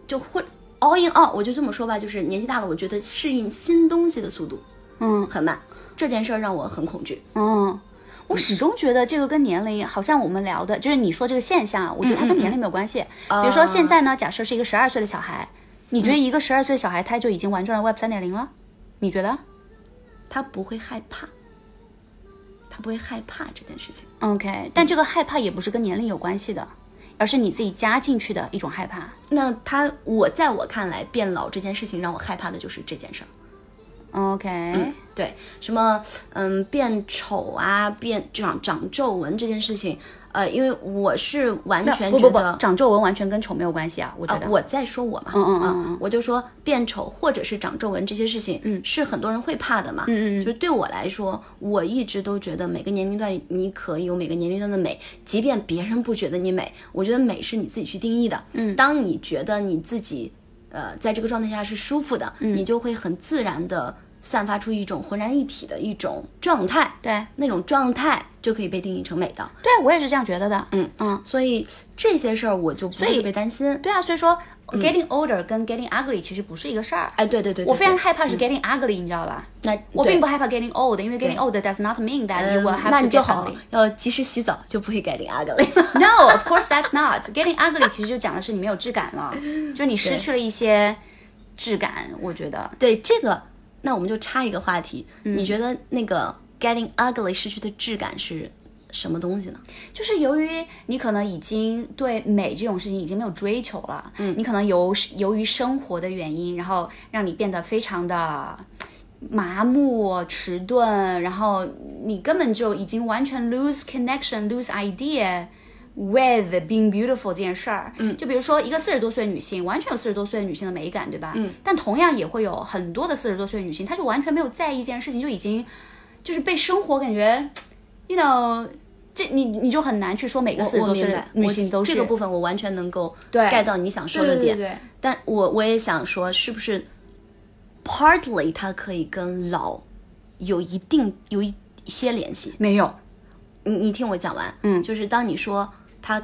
就会 all in all，我就这么说吧，就是年纪大了，我觉得适应新东西的速度，
嗯，
很慢。这件事儿让我很恐惧。
嗯，我始终觉得这个跟年龄，好像我们聊的，就是你说这个现象，我觉得它跟年龄没有关系。比如说现在呢，假设是一个十二岁的小孩，你觉得一个十二岁的小孩他就已经玩转了 Web 三点零了？你觉得？
他不会害怕。他不会害怕这件事情
，OK，但这个害怕也不是跟年龄有关系的，而是你自己加进去的一种害怕。
那他，我在我看来，变老这件事情让我害怕的就是这件事儿。
OK，
对，什么嗯变丑啊，变长长皱纹这件事情，呃，因为我是完全
不不不
觉得，
长皱纹完全跟丑没有关系啊，我觉得。
呃我在说我嘛，
嗯嗯嗯
嗯，我就说变丑或者是长皱纹这些事情，嗯，是很多人会怕的嘛，
嗯嗯嗯。
就是对我来说，我一直都觉得每个年龄段你可以有每个年龄段的美，即便别人不觉得你美，我觉得美是你自己去定义的，嗯，当你觉得你自己，呃，在这个状态下是舒服的，
嗯。
你就会很自然的散发出一种浑然一体的一种状态，
对
那种状态就可以被定义成美的，
对，我也是这样觉得的。嗯嗯，
所以这些事儿我就不会
以
特别担心，
对啊，所以说、getting older 跟 getting ugly 其实不是一个事儿。
哎，对对对，
我非常害怕是 getting ugly，、你知道吧？
那
我并不害怕 getting old，因为 getting old does not mean that you will
嗯
have
那
to
你就
get
好
ugly。，
要及时洗澡，就不会 getting ugly。
No, of course that's not. Getting ugly 其实就讲的是你没有质感了，就是你失去了一些质感。我觉得
对这个，那我们就插一个话题，
嗯
你觉得那个 getting ugly 失去的质感是什么东西呢？
就是由于你可能已经对美这种事情已经没有追求了，嗯，你可能由由于生活的原因，然后让你变得非常的麻木、迟钝，然后你根本就已经完全 lose connection、lose idea。With being beautiful 这件事儿，嗯，就比如说一个四十多岁的女性，完全有四十多岁的女性的美感，对吧？嗯，但同样也会有很多的四十多岁的女性，她就完全没有在意这件事情，就已经就是被生活感觉，you know，这你你就很难去说每个四十多岁的女性都是
这个部分我完全能够
对。
get 到你想说的点。
对对对对。
但我我也想说，是不是 partly 它可以跟老有一定有一些联系？
没有，
你你听我讲完，
嗯。
就是当你说他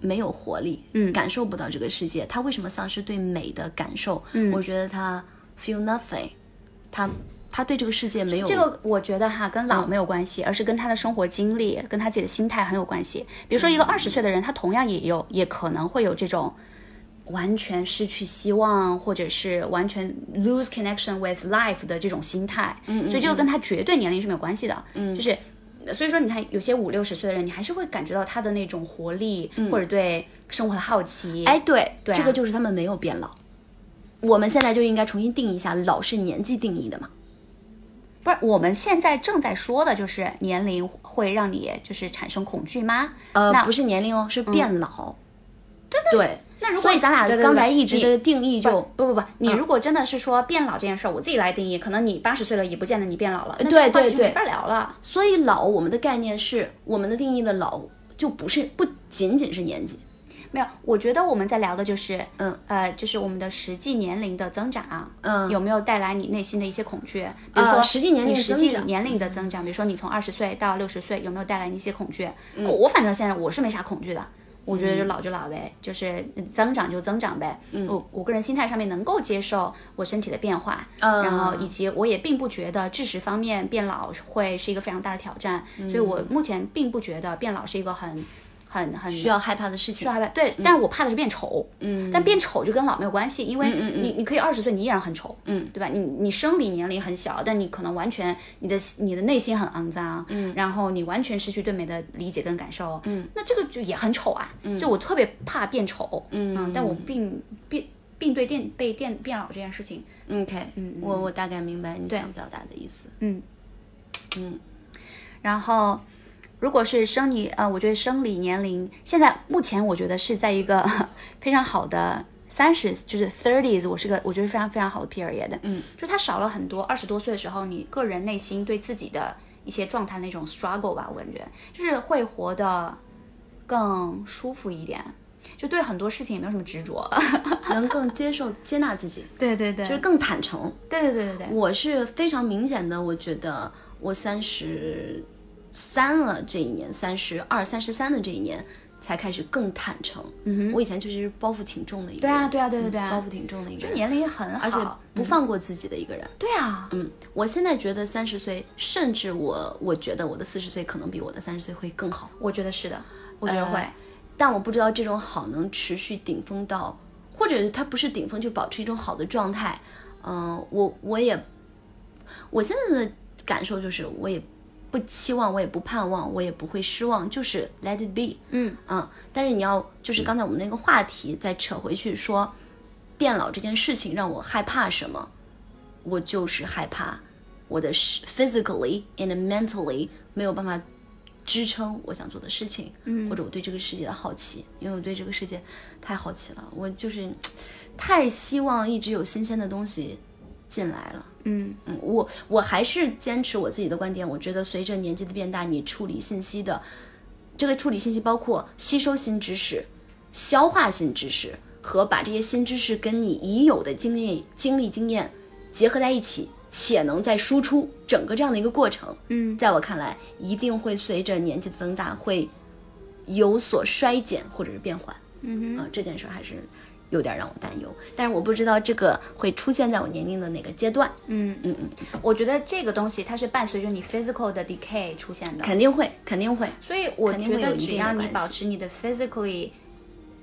没有活力，
嗯
感受不到这个世界，他为什么丧失对美的感受？
嗯
我觉得他 feel nothing，他他对这个世界没有
这个我觉得哈跟老没有关系，而是跟他的生活经历、跟他自己的心态很有关系。比如说一个二十岁的人，他同样也有，也可能会有这种完全失去希望，或者是完全 lose connection with life 的这种心态。嗯所以这个跟他绝对年龄是没有关系的。嗯，就是。所以说，你看有些五六十岁的人，你还是会感觉到他的那种活力，或者对生活的好奇。
哎，对，
对啊
这个就是他们没有变老。我们现在就应该重新定义一下，老是年纪定义的嘛？
不是，我们现在正在说的就是年龄会让你就是产生恐惧吗？
呃，不是年龄哦，是变老。对对
那如果
所以咱俩刚才一直的定义就
不不不，你如果真的是说变老这件事儿，我自己来定义，可能你八十岁了也不见得你变老了，那
对对对
就没法聊了。
所以老，我们的概念是我们的定义的老，就不是不仅仅是年纪。
没有，我觉得我们在聊的就是，
嗯
呃，就是我们的实际年龄的增长，
嗯
有没有带来你内心的一些恐惧？比如说、
呃实际年龄
你实际年龄的增长，比如说你从二十岁到六十岁，有没有带来你一些恐惧？我反正现在我是没啥恐惧的。我觉得就老就老呗，就是增长就增长呗。嗯，我我个人心态上面能够接受我身体的变化，
嗯
然后以及我也并不觉得知识方面变老会是一个非常大的挑战，
嗯
所以我目前并不觉得变老是一个很很很
需要害怕的事情
需要。害怕。对，但是我怕的是变丑。嗯，但变丑就跟老没有关系，因为你你可以二十岁你依然很丑，嗯，对吧？你你生理年龄很小，但你可能完全你的你的内心很肮脏，嗯，然后你完全失去对美的理解跟感受，嗯，那这个就也很丑啊。就我特别怕变丑，嗯，但我并并并对变被电变老这件事情
，OK，我我大概明白你想表达的意思。
嗯嗯然后，如果是生理，呃，我觉得生理年龄现在目前我觉得是在一个 非常好的三十，就是 thirties，我是个我觉得非常非常好的 period。嗯，就它少了很多二十多岁的时候你个人内心对自己的一些状态那种 struggle 吧，我感觉就是会活得更舒服一点，就对很多事情也没有什么执着。
能 更接受、接纳自己，
对对对，
就是更坦诚。
对对对对对，
我是非常明显的，我觉得我三十三了这一年，三十二、三十三的这一年才开始更坦诚。嗯哼，我以前确实是包袱挺重的一个人，
对啊对啊对对对
包袱挺重的一个人，
年龄很好，
而且不放过自己的一个人。
对啊，
嗯，我现在觉得三十岁，甚至我我觉得我的四十岁可能比我的三十岁会更好。
我觉得是的，我觉得会。
但我不知道这种好能持续顶峰到，或者它不是顶峰，就保持一种好的状态。嗯、我我也，我现在的感受就是，我也不期望，我也不盼望，我也不会失望，就是 let it be。
嗯
嗯，但是你要就是刚才我们那个话题再扯回去说，变老这件事情让我害怕什么？我就是害怕我的 physically and mentally 没有办法支撑我想做的事情，嗯，或者我对这个世界的好奇，因为我对这个世界太好奇了，我就是太希望一直有新鲜的东西进来了。
嗯
嗯，我我还是坚持我自己的观点，我觉得随着年纪的变大，你处理信息的这个处理信息包括吸收新知识、消化新知识和把这些新知识跟你已有的经历、经历、经验结合在一起，且能再输出，整个这样的一个过程，
嗯
在我看来，一定会随着年纪的增大会有所衰减或者是变缓。
嗯
啊、这件事儿还是有点让我担忧，但是我不知道这个会出现在我年龄的哪个阶段。
嗯嗯嗯，我觉得这个东西它是伴随着你 physical 的 decay 出现的，
肯定会，肯定会。
所以我觉得只要你保持你的 physically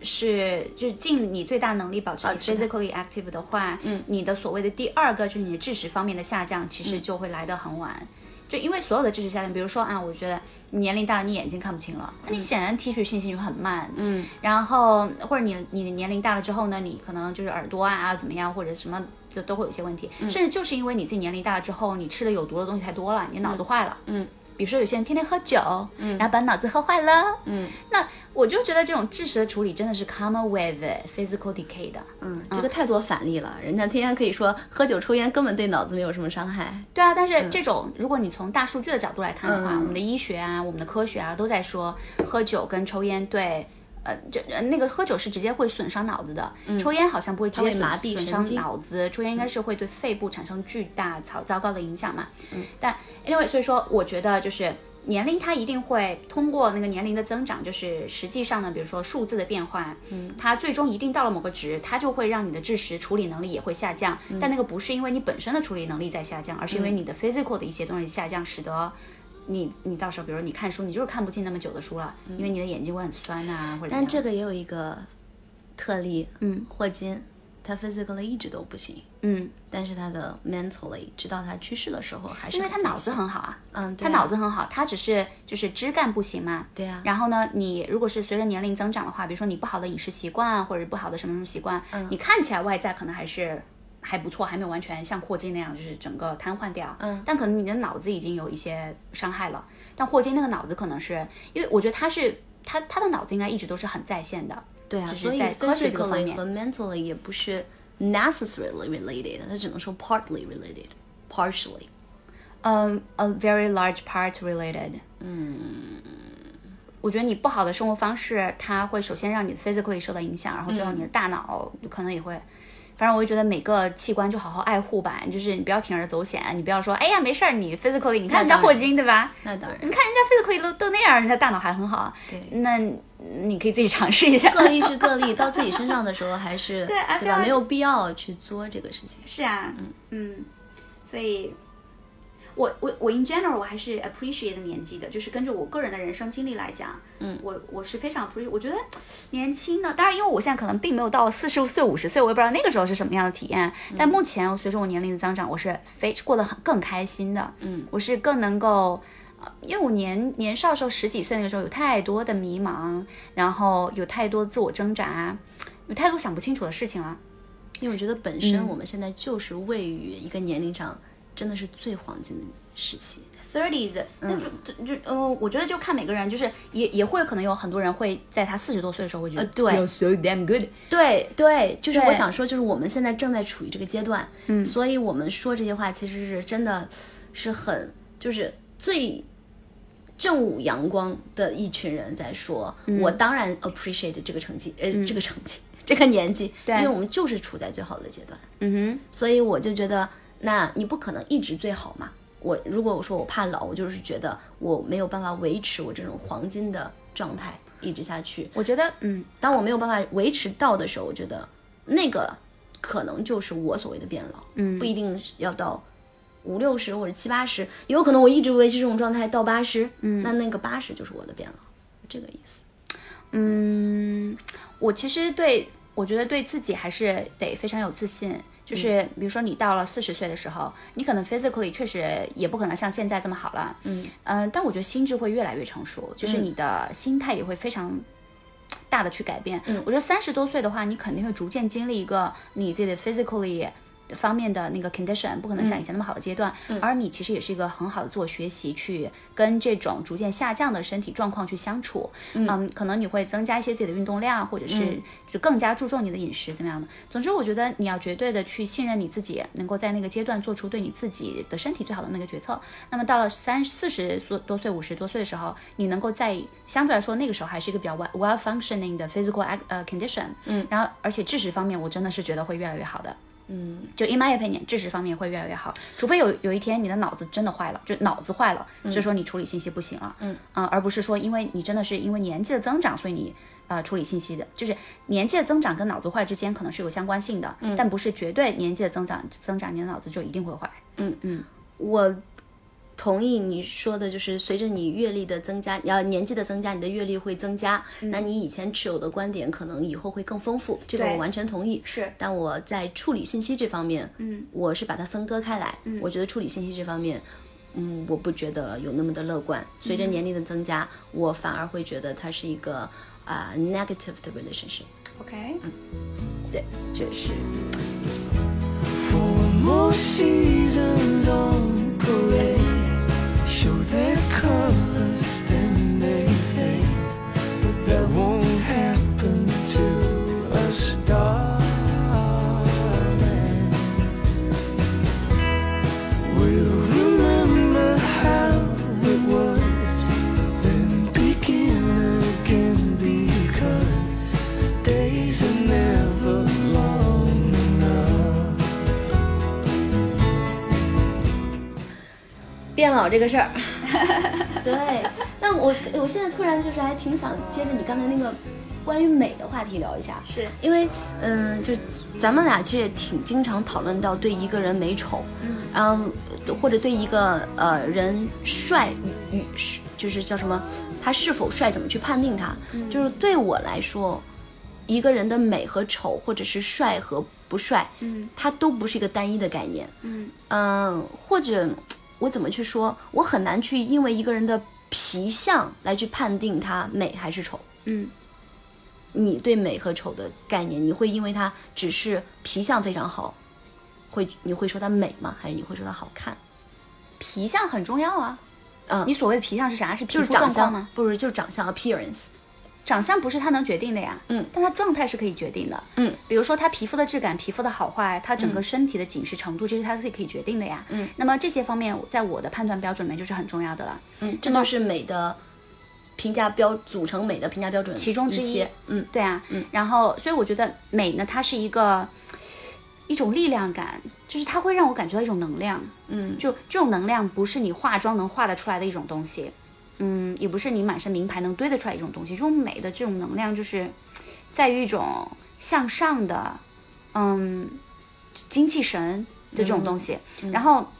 是就是尽你最大能力保持你 physically active 的话，嗯，你的所谓的第二个就是你的智识方面的下降，其
嗯
实就会来得很晚。就因为所有的知识下降，比如说啊，我觉得你年龄大了，你眼睛看不清了，那你显然提取信息就很慢，
嗯，
然后或者你你的年龄大了之后呢，你可能就是耳朵啊怎么样，或者什么就都会有一些问题，
嗯。
甚至就是因为你自己年龄大了之后，你吃的有毒的东西太多了，你脑子坏了，
嗯。
比如说有些人天天喝酒，嗯，然后把脑子喝坏了，
嗯，
那我就觉得这种知识的处理真的是 come with physical decay 的。
嗯，这个太多反例了，人家天天可以说喝酒抽烟根本对脑子没有什么伤害。
对啊，但是这种、如果你从大数据的角度来看的话，
嗯
我们的医学啊，我们的科学啊，都在说喝酒跟抽烟对。呃，就呃那个喝酒是直接会损伤脑子的，抽烟好像不会直接
麻痹
损伤脑子，抽烟应该是会对肺部产生巨大、糟糟糕的影响嘛。嗯，但 anyway，所以说我觉得就是年龄它一定会通过那个年龄的增长，就是实际上呢，比如说数字的变化，嗯，它最终一定到了某个值，它就会让你的智识处理能力也会下降。但那个不是因为你本身的处理能力在下降，而是因为你的 physical 的一些东西下降，使得你你到时候，比如你看书，你就是看不进那么久的书了，因为你的眼睛会很酸呐、或者
但这个也有一个特例，
嗯，
霍金，他 physically 一直都不行，
嗯，
但是他的 mentally，直到他去世的时候还是
因为他脑子很好啊，
嗯，对
他
啊。
脑子很好，他只是就是枝干不行嘛。
对啊。
然后呢，你如果是随着年龄增长的话，比如说你不好的饮食习惯或者不好的什么什么习惯，你看起来外在可能还是还不错，还没有完全像霍金那样就是整个瘫痪掉。
嗯，
但可能你的脑子已经有一些伤害了。但霍金那个脑子可能是因为我觉得他是他他的脑子应该一直都是很在线的。
对啊，
就是
所以
在科学这个方
physically
面
和 mentally 也不是 necessarily related，它只能说 partly related，partially。
嗯、a very large part related。嗯，我觉得你不好的生活方式，它会首先让你的 physically 受到影响，然后最后你的大脑可能也会。反正我就觉得每个器官就好好爱护吧，就是你不要铤而走险，你不要说哎呀没事儿，你 physically 你看人家霍金对吧？
那当然，
你看人家 physically 都都那样，人家大脑还很好，
对
那你可以自己尝试一下。
个例是个例，到自己身上的时候 还是
对
对吧？没有必要去做这个事情。
是啊，嗯嗯，所以，我我我 in general 我还是 appreciate 年纪的，就是根据我个人的人生经历来讲，嗯，我我是非常 appreciate，我觉得年轻的，当然因为我现在可能并没有到四十岁五十岁，我也不知道那个时候是什么样的体验，但目前随着我年龄的增长，我是非过得很更开心的，嗯，我是更能够。呃因为我年年少时候十几岁那个时候有太多的迷茫，然后有太多自我挣扎，有太多想不清楚的事情了。
因为我觉得本
嗯
身我们现在就是位于一个年龄上，真的是最黄金的时期。
thirties，那就就就呃，我觉得就看每个人，就是也也会可能有很多人会在他四十多岁的时候会觉得，
对。
so damn good，
对对，就是我想说，就是我们现在正在处于这个阶段，嗯，所以我们说这些话其实是真的是很就是最正午阳光的一群人在说。我当然 appreciate 这个成绩，呃，这个成绩，这个年纪，
对。
因为我们就是处在最好的阶段，
嗯哼。
所以我就觉得，那你不可能一直最好嘛。我如果我说我怕老，我就是觉得我没有办法维持我这种黄金的状态一直下去，。
我觉得嗯，
当我没有办法维持到的时候，我觉得那个可能就是我所谓的变老，嗯，不一定是要到五六十或者七八十，也有可能我一直维持这种状态到八十，嗯，那那个八十就是我的变老，这个意思。
嗯，我其实对我觉得对自己还是得非常有自信。就是比如说你到了四十岁的时候，你可能 physically 确实也不可能像现在这么好了，嗯。但我觉得心智会越来越成熟，就是你的心态也会非常大的去改变。我觉得三十多岁的话，你肯定会逐渐经历一个你自己的 physically 方面的那个 condition，不可能像以前那么好的阶段，而你其实也是一个很好的自我学习，去跟这种逐渐下降的身体状况去相处。嗯，可能你会增加一些自己的运动量，或者是就更加注重你的饮食怎么样的。总之，我觉得你要绝对的去信任你自己，能够在那个阶段做出对你自己的身体最好的那个决策。那么到了三四十多多岁、五十多岁的时候，你能够在相对来说那个时候还是一个比较 well well functioning 的 physical 呃 condition。嗯，然后而且知识方面，我真的是觉得会越来越好的。嗯，就 in my opinion，知识方面会越来越好，除非有有一天你的脑子真的坏了，就脑子坏了，就说你处理信息不行了，嗯。啊，而不是说因为你真的是因为年纪的增长，所以你呃处理信息的，就是年纪的增长跟脑子坏之间可能是有相关性的，嗯，但不是绝对年纪的增长增长你的脑子就一定会坏，
嗯嗯，我。同意你说的，就是随着你阅历的增加，要年纪的增加，你的阅历会增加。那你以前持有的观点，可能以后会更丰富。这个我完全同意。
是，
但我在处理信息这方面，嗯，我是把它分割开来。嗯，我觉得处理信息这方面，嗯，我不觉得有那么的乐观。随着年龄的增加，我反而会觉得它是一个啊 negative 的 relationship。
OK，
嗯，对，这是。Show their colors, then they fade. But that won't 变老这个事儿，对，那我我现在突然就是还挺想接着你刚才那个关于美的话题聊一下，
是。
因为嗯，就咱们俩其实也挺经常讨论到对一个人美丑，嗯，然后或者对一个呃人帅与与就是叫什么，他是否帅怎么去判定他，就是对我来说，一个人的美和丑或者是帅和不帅，嗯，它都不是一个单一的概念，嗯。嗯，或者。我怎么去说？我很难去因为一个人的皮相来去判定他美还是丑。
嗯，
你对美和丑的概念，你会因为他只是皮相非常好，会你会说他美吗？还是你会说他好看？
皮相很重要啊。
嗯，
你所谓的皮相是啥？是皮
肤
状况吗？
不是，就是长相 appearance。
长相不是他能决定的呀，
嗯，
但他状态是可以决定的，
嗯，
比如说他皮肤的质感、皮肤的好坏，他整个身体的紧实程度，这是他自己可以决定的呀，
嗯，
那么这些方面在我的判断标准里面就是很重要的了，
嗯，这都是美的评价标组成美的评价标准
其中之
一，嗯，
对啊，嗯，然后所以我觉得美呢，它是一个一种力量感，就是它会让我感觉到一种能量，
嗯，
就这种能量不是你化妆能化得出来的一种东西。嗯，也不是你满身名牌能堆得出来一种东西。这种美的这种能量，就是在于一种向上的，嗯，精气神的这种东西。然后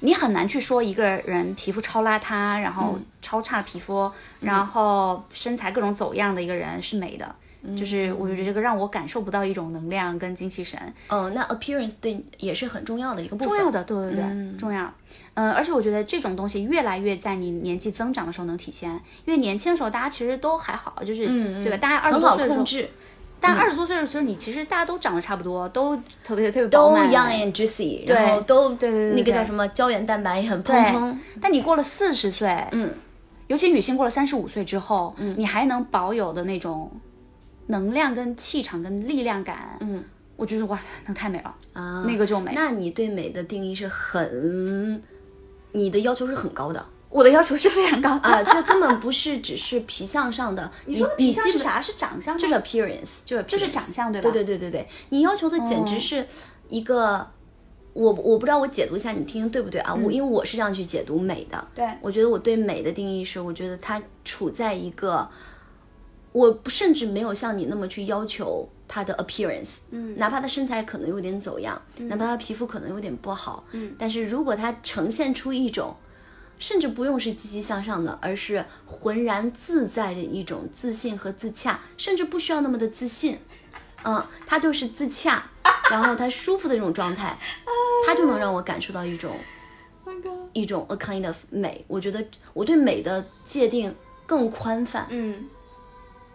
你很难去说一个人皮肤超邋遢，然后超差皮肤，然后身材各种走样的一个人是美的。就是我觉得这个让我感受不到一种能量跟精气神。
嗯，那 appearance 对也是很重要的一个部分。
重要的，对对对，重要。嗯，而且我觉得这种东西越来越在你年纪增长的时候能体现，因为年轻的时候大家其实都还好，就是对吧？大家二十多岁的时候，大家二十多岁的时候其实，你其实大家都长得差不多，都特别特别
都 young and juicy，然后都
对对对，
那个叫什么胶原蛋白也很蓬蓬。
但你过了四十岁，
嗯，
尤其女性过了三十五岁之后，嗯，你还能保有的那种。能量跟气场跟力量感，
嗯，
我觉得哇，那太美了
啊，
那个就美。
那你对美的定义是很，你的要求是很高的。
我的要求是非常高
啊，这根本不是只是皮相上的。
你说皮相是啥？是长相？
就是 appearance，就是
就是长相，对吧？
对对对对对，你要求的简直是一个，我我不知道我解读一下，你听听对不对啊？我因为我是这样去解读美的。
对，
我觉得我对美的定义是，我觉得它处在一个。我甚至没有像你那么去要求他的 appearance，
嗯，
哪怕他身材可能有点走样，哪怕他皮肤可能有点不好，
嗯，
但是如果他呈现出一种，甚至不用是积极向上的，而是浑然自在的一种自信和自洽，甚至不需要那么的自信，嗯，他就是自洽，然后他舒服的这种状态，他就能让我感受到一种，一种 a kind of 美。我觉得我对美的界定更宽泛，
嗯。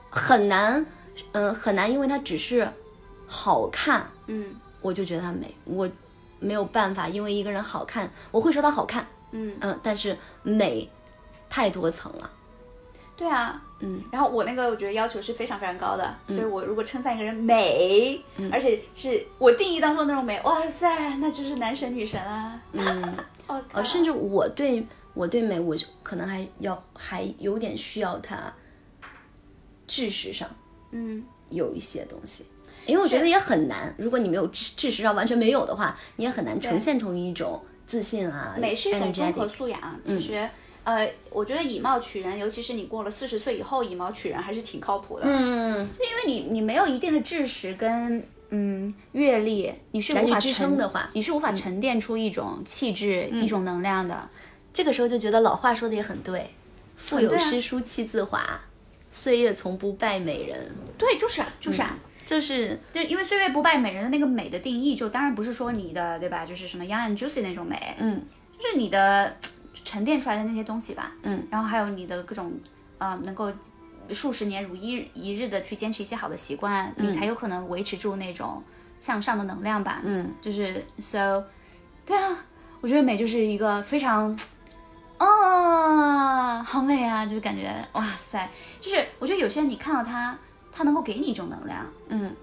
很难，嗯，很难，因为它只是好看，
嗯，
我就觉得它美。我没有办法，因为一个人好看，我会说它好看，
嗯。
嗯，但是美太多层了，
对啊，
嗯，
然后我那个我觉得要求是非常非常高的，所以我如果称赞一个人美，而且是我定义当中的那种美，哇塞，那就是男神女神啊，
嗯，
哦，
呃，甚至我对我对美，我就可能还要还有点需要它知识上
嗯，
有一些东西。因为我觉得也很难，如果你没有知知识上完全没有的话，你也很难呈现出一种自信啊，
美是一种综合素养，其实。呃，我觉得以貌取人，尤其是你过了四十岁以后，以貌取人还是挺靠谱的。
嗯，
因为你你没有一定的知识跟嗯阅历，你是无法支
撑的话
你是无法沉淀出一种气质、一种能量的。
这个时候就觉得老话说的也很对，腹有诗书气自华，岁月从不败美人，
对，就是啊，就是啊。
就是
就是因为岁月不败美人的那个美的定义，就当然不是说你的对吧？就是什么 young and juicy 那种美，
嗯，
就是你的沉淀出来的那些东西吧，
嗯，
然后还有你的各种呃能够数十年如一一日的去坚持一些好的习惯，你才有可能维持住那种向上的能量吧，
嗯，
就是 so，对啊，我觉得美就是一个非常。哦，好美啊！就是感觉哇塞，就是我觉得有些人你看到他，他能够给你一种能量，
嗯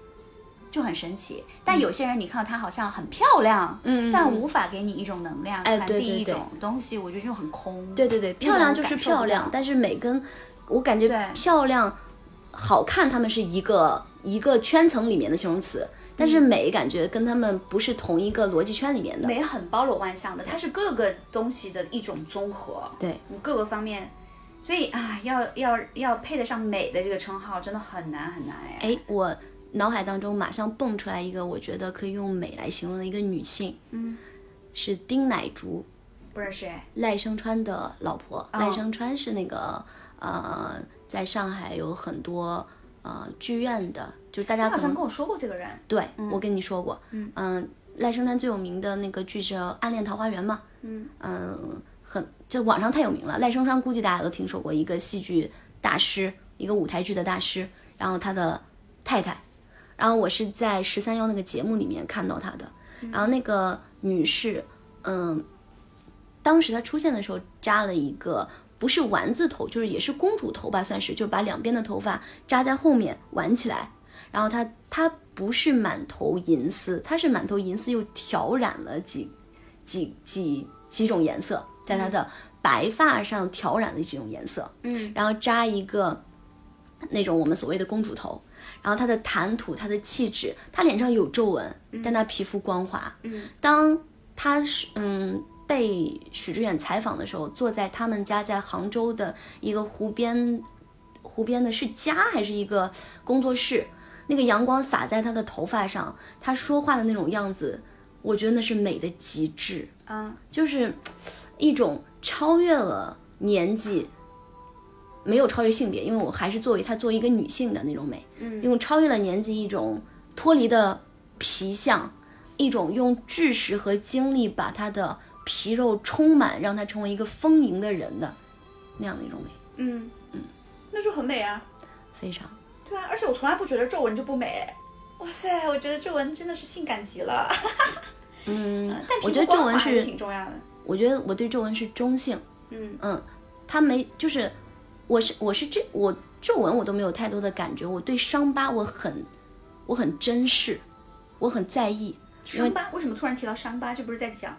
就很神奇。但有些人你看到他好像很漂亮，
嗯
但无法给你一种能量，
哎
传递一种东西，我觉得就很空。
对对对，漂亮就是漂亮，但是美跟我感觉
对
漂亮、好看，他们是一个一个圈层里面的形容词，但是美感觉跟他们不是同一个逻辑圈里面的。
美很包罗万象的，它是各个东西的一种综合，
对，
各个方面。所以啊，要要要配得上美的这个称号，真的很难很难哎。
哎，我脑海当中马上蹦出来一个我觉得可以用美来形容的一个女性，
嗯，
是丁乃竺，
不认识哎。
赖声川的老婆。
哦
赖声川是那个呃，在上海有很多呃剧院的，就大家
好像跟我说过这个人，
对、我跟你说过，嗯。赖声川最有名的那个剧是《暗恋桃花源》嘛，
嗯。
很就网上太有名了。赖声川估计大家都听说过，一个戏剧大师，一个舞台剧的大师，然后他的太太，然后我是在十三幺那个节目里面看到他的，然后那个女士，嗯，当时她出现的时候扎了一个不是丸子头，就是也是公主头吧，算是，就把两边的头发扎在后面挽起来，然后她她不是满头银丝，她是满头银丝又挑染了几几几几种颜色，在她的白发上调染了几种颜色，
嗯，
然后扎一个那种我们所谓的公主头，然后她的谈吐、她的气质，她脸上有皱纹，但她皮肤光滑，
嗯，
当她是嗯。被许知远采访的时候，坐在他们家在杭州的一个湖边，湖边的是家还是一个工作室？那个阳光洒在他的头发上，他说话的那种样子，我觉得那是美的极致。
啊，
就是一种超越了年纪，没有超越性别，因为我还是作为她作为一个女性的那种美，
嗯
一种超越了年纪，一种脱离的皮相，一种用知识和经历把她的皮肉充满，让她成为一个丰盈的人的那样的一种美，
嗯嗯，那就很美啊。
非常。
对啊，而且我从来不觉得皱纹就不美。哇塞，我觉得皱纹真的是性感极了。
嗯，
但
我觉得皱纹
是挺重要的。
我觉得我对皱纹是中性，
嗯
嗯，它没就是，我是我是这我皱纹我都没有太多的感觉，我对伤疤我很我很珍视，我很在意，
伤疤为什么突然提到伤疤？这不是在讲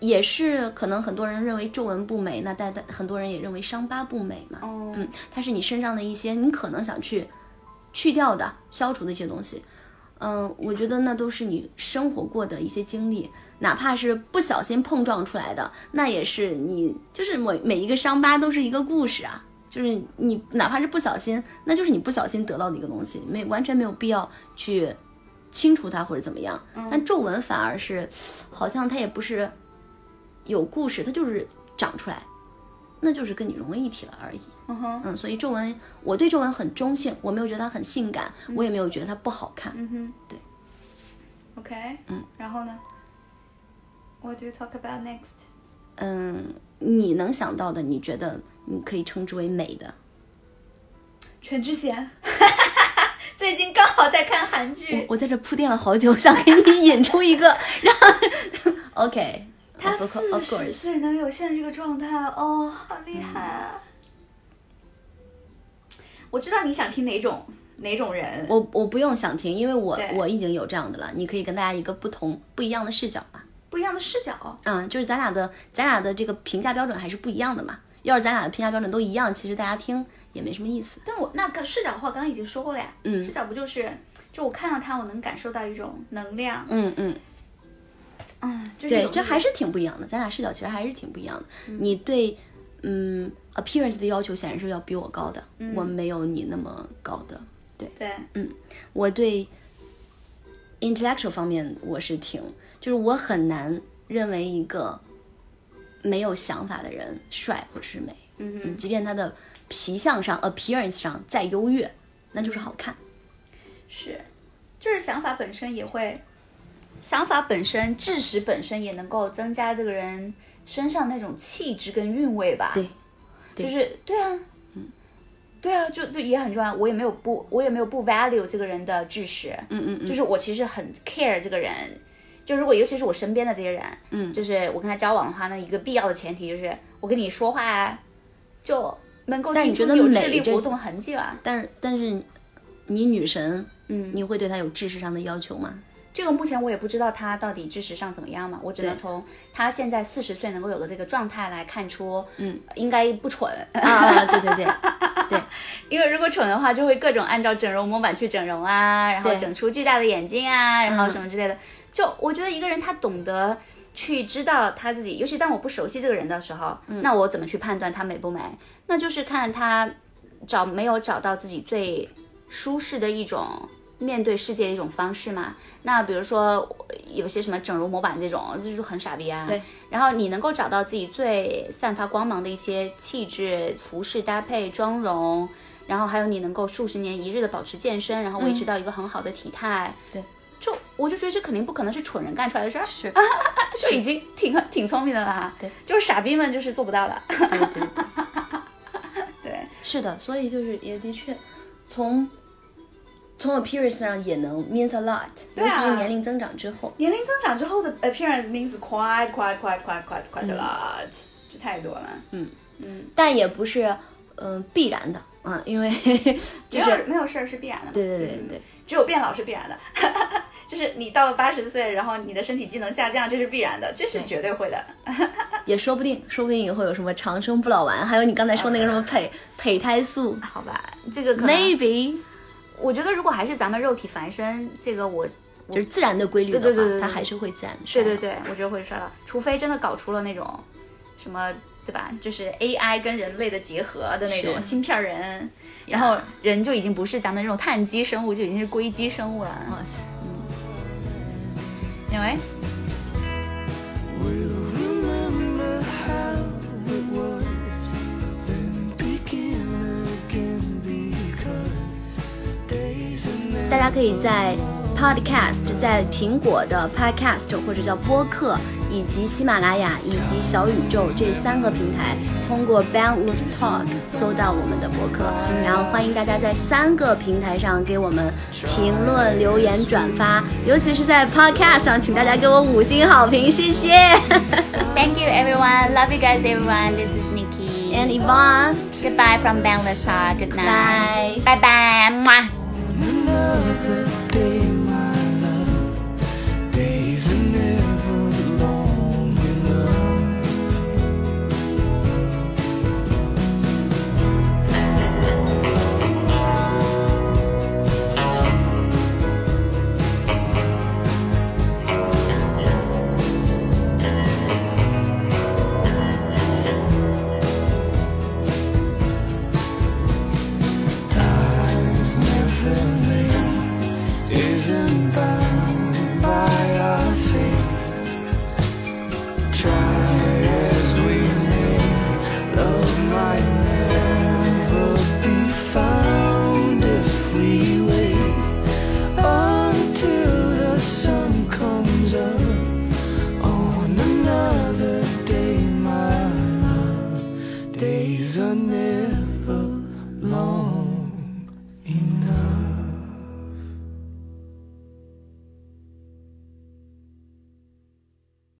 也是可能很多人认为皱纹不美，那但但很多人也认为伤疤不美嘛，
哦
嗯，它是你身上的一些你可能想去去掉的、消除的一些东西。嗯，我觉得那都是你生活过的一些经历，哪怕是不小心碰撞出来的，那也是你就是每每一个伤疤都是一个故事啊。就是你哪怕是不小心，那就是你不小心得到的一个东西，没完全没有必要去清除它或者怎么样。但皱纹反而是，好像它也不是有故事，它就是长出来，那就是跟你融为一体了而已。
嗯哼，
嗯，所以皱纹，我对皱纹很中性，我没有觉得它很性感，我也没有觉得它不好看。
嗯哼，
对。
OK，
嗯，
然后呢？What do you talk about next？
嗯，你能想到的，你觉得你可以称之为美的？
全智贤，最近刚好在看韩剧。
我在这铺垫了好久，想给你引出一个让 OK，
他四十岁能有现在这个状态，哦，好厉害啊！我知道你想听哪种哪种人，
我我不用想听，因为我我已经有这样的了。你可以跟大家一个不同不一样的视角吧。
不一样的视角。
嗯，就是咱俩的咱俩的这个评价标准还是不一样的嘛。要是咱俩的评价标准都一样，其实大家听也没什么意思。
但我那个视角的话，刚刚已经说过了呀。
嗯
视角不就是，就我看到他，我能感受到一种能量。
嗯嗯，
嗯，就是
对，这还是挺不一样的。咱俩视角其实还是挺不一样的。你对嗯 appearance 的要求显然是要比我高的，我没有你那么高的。
对对，嗯，
我对 intellectual 方面我是挺，就是我很难认为一个没有想法的人帅或者是美，嗯即便他的皮相上 appearance 上再优越，那就是好看。
是，就是想法本身也会，想法本身、知识本身也能够增加这个人身上那种气质跟韵味吧。
对，对
就是对啊，嗯，对啊，就就也很重要。我也没有不，我也没有不 value 这个人的知识，
嗯嗯嗯，
就是我其实很 care 这个人。就如果尤其是我身边的这些人，
嗯
就是我跟他交往的话，那一个必要的前提就是我跟你说话就能够
但
听
你觉得美
出有智力活动的痕迹吧。
但是但是你女神，
嗯，
你会对她有知识上的要求吗？
这个目前我也不知道他到底知识上怎么样嘛，我只能从他现在四十岁能够有的这个状态来看出，嗯，应该不蠢。
啊，对对对对，
因为如果蠢的话，就会各种按照整容模板去整容啊，然后整出巨大的眼睛啊，然后
嗯
什么之类的。就我觉得一个人他懂得去知道他自己，尤其当我不熟悉这个人的时候，
嗯
那我怎么去判断他美不美？那就是看他找没有找到自己最舒适的一种面对世界的一种方式嘛。那比如说有些什么整容模板这种，这就是很傻逼啊。
对。
然后你能够找到自己最散发光芒的一些气质、服饰搭配、妆容，然后还有你能够数十年一日的保持健身，然后维持到一个很好的体态。
对。
就我就觉得这肯定不可能是蠢人干出来的事儿，
是，
就已经挺挺聪明的啦。
对，
就是傻逼们就是做不到的。
对对 对。
对，
是的，所以就是也的确，从从 appearance 上也能 means a lot，、
啊。
尤其是年龄增长之后。
年龄增长之后的 appearance means quite quite quite quite quite quite a lot，、这太多了。嗯。嗯。
但也不是嗯、呃必然的，嗯，因为 就
没有
是
没有事儿是必然的嘛。
对对对对，
只有变老是必然的，就是你到了八十岁，然后你的身体机能下降，这是必然的，这是绝对会的。
也说不定，说不定以后有什么长生不老丸，还有你刚才说那个什么胚胚胎素。
好吧，这个可能
，maybe
我觉得如果还是咱们肉体凡身，这个我
就是自然的规律的话，
对对对对对
它还是会自然衰老。
对对对，我觉得会衰老，除非真的搞出了那种什么，对吧？就是 AI 跟人类的结合的那种芯片人，然后人就已经不是咱们这种碳基生物，就已经是硅基生物了。
哇塞，
因为
大家可以在 Podcast，在苹果的 Podcast 或者叫播客，以及喜马拉雅以及小宇宙这三个平台，通过 Boundless Talk 搜到我们的播客。然后欢迎大家在三个平台上给我们评论、留言、转发，尤其是在 Podcast 上，请大家给我五星好评，谢谢。
Thank you everyone, love you guys everyone. This is Nikki.
And Yvonne.
Goodbye from Boundless Talk. Good night. Bye bye. Mwah.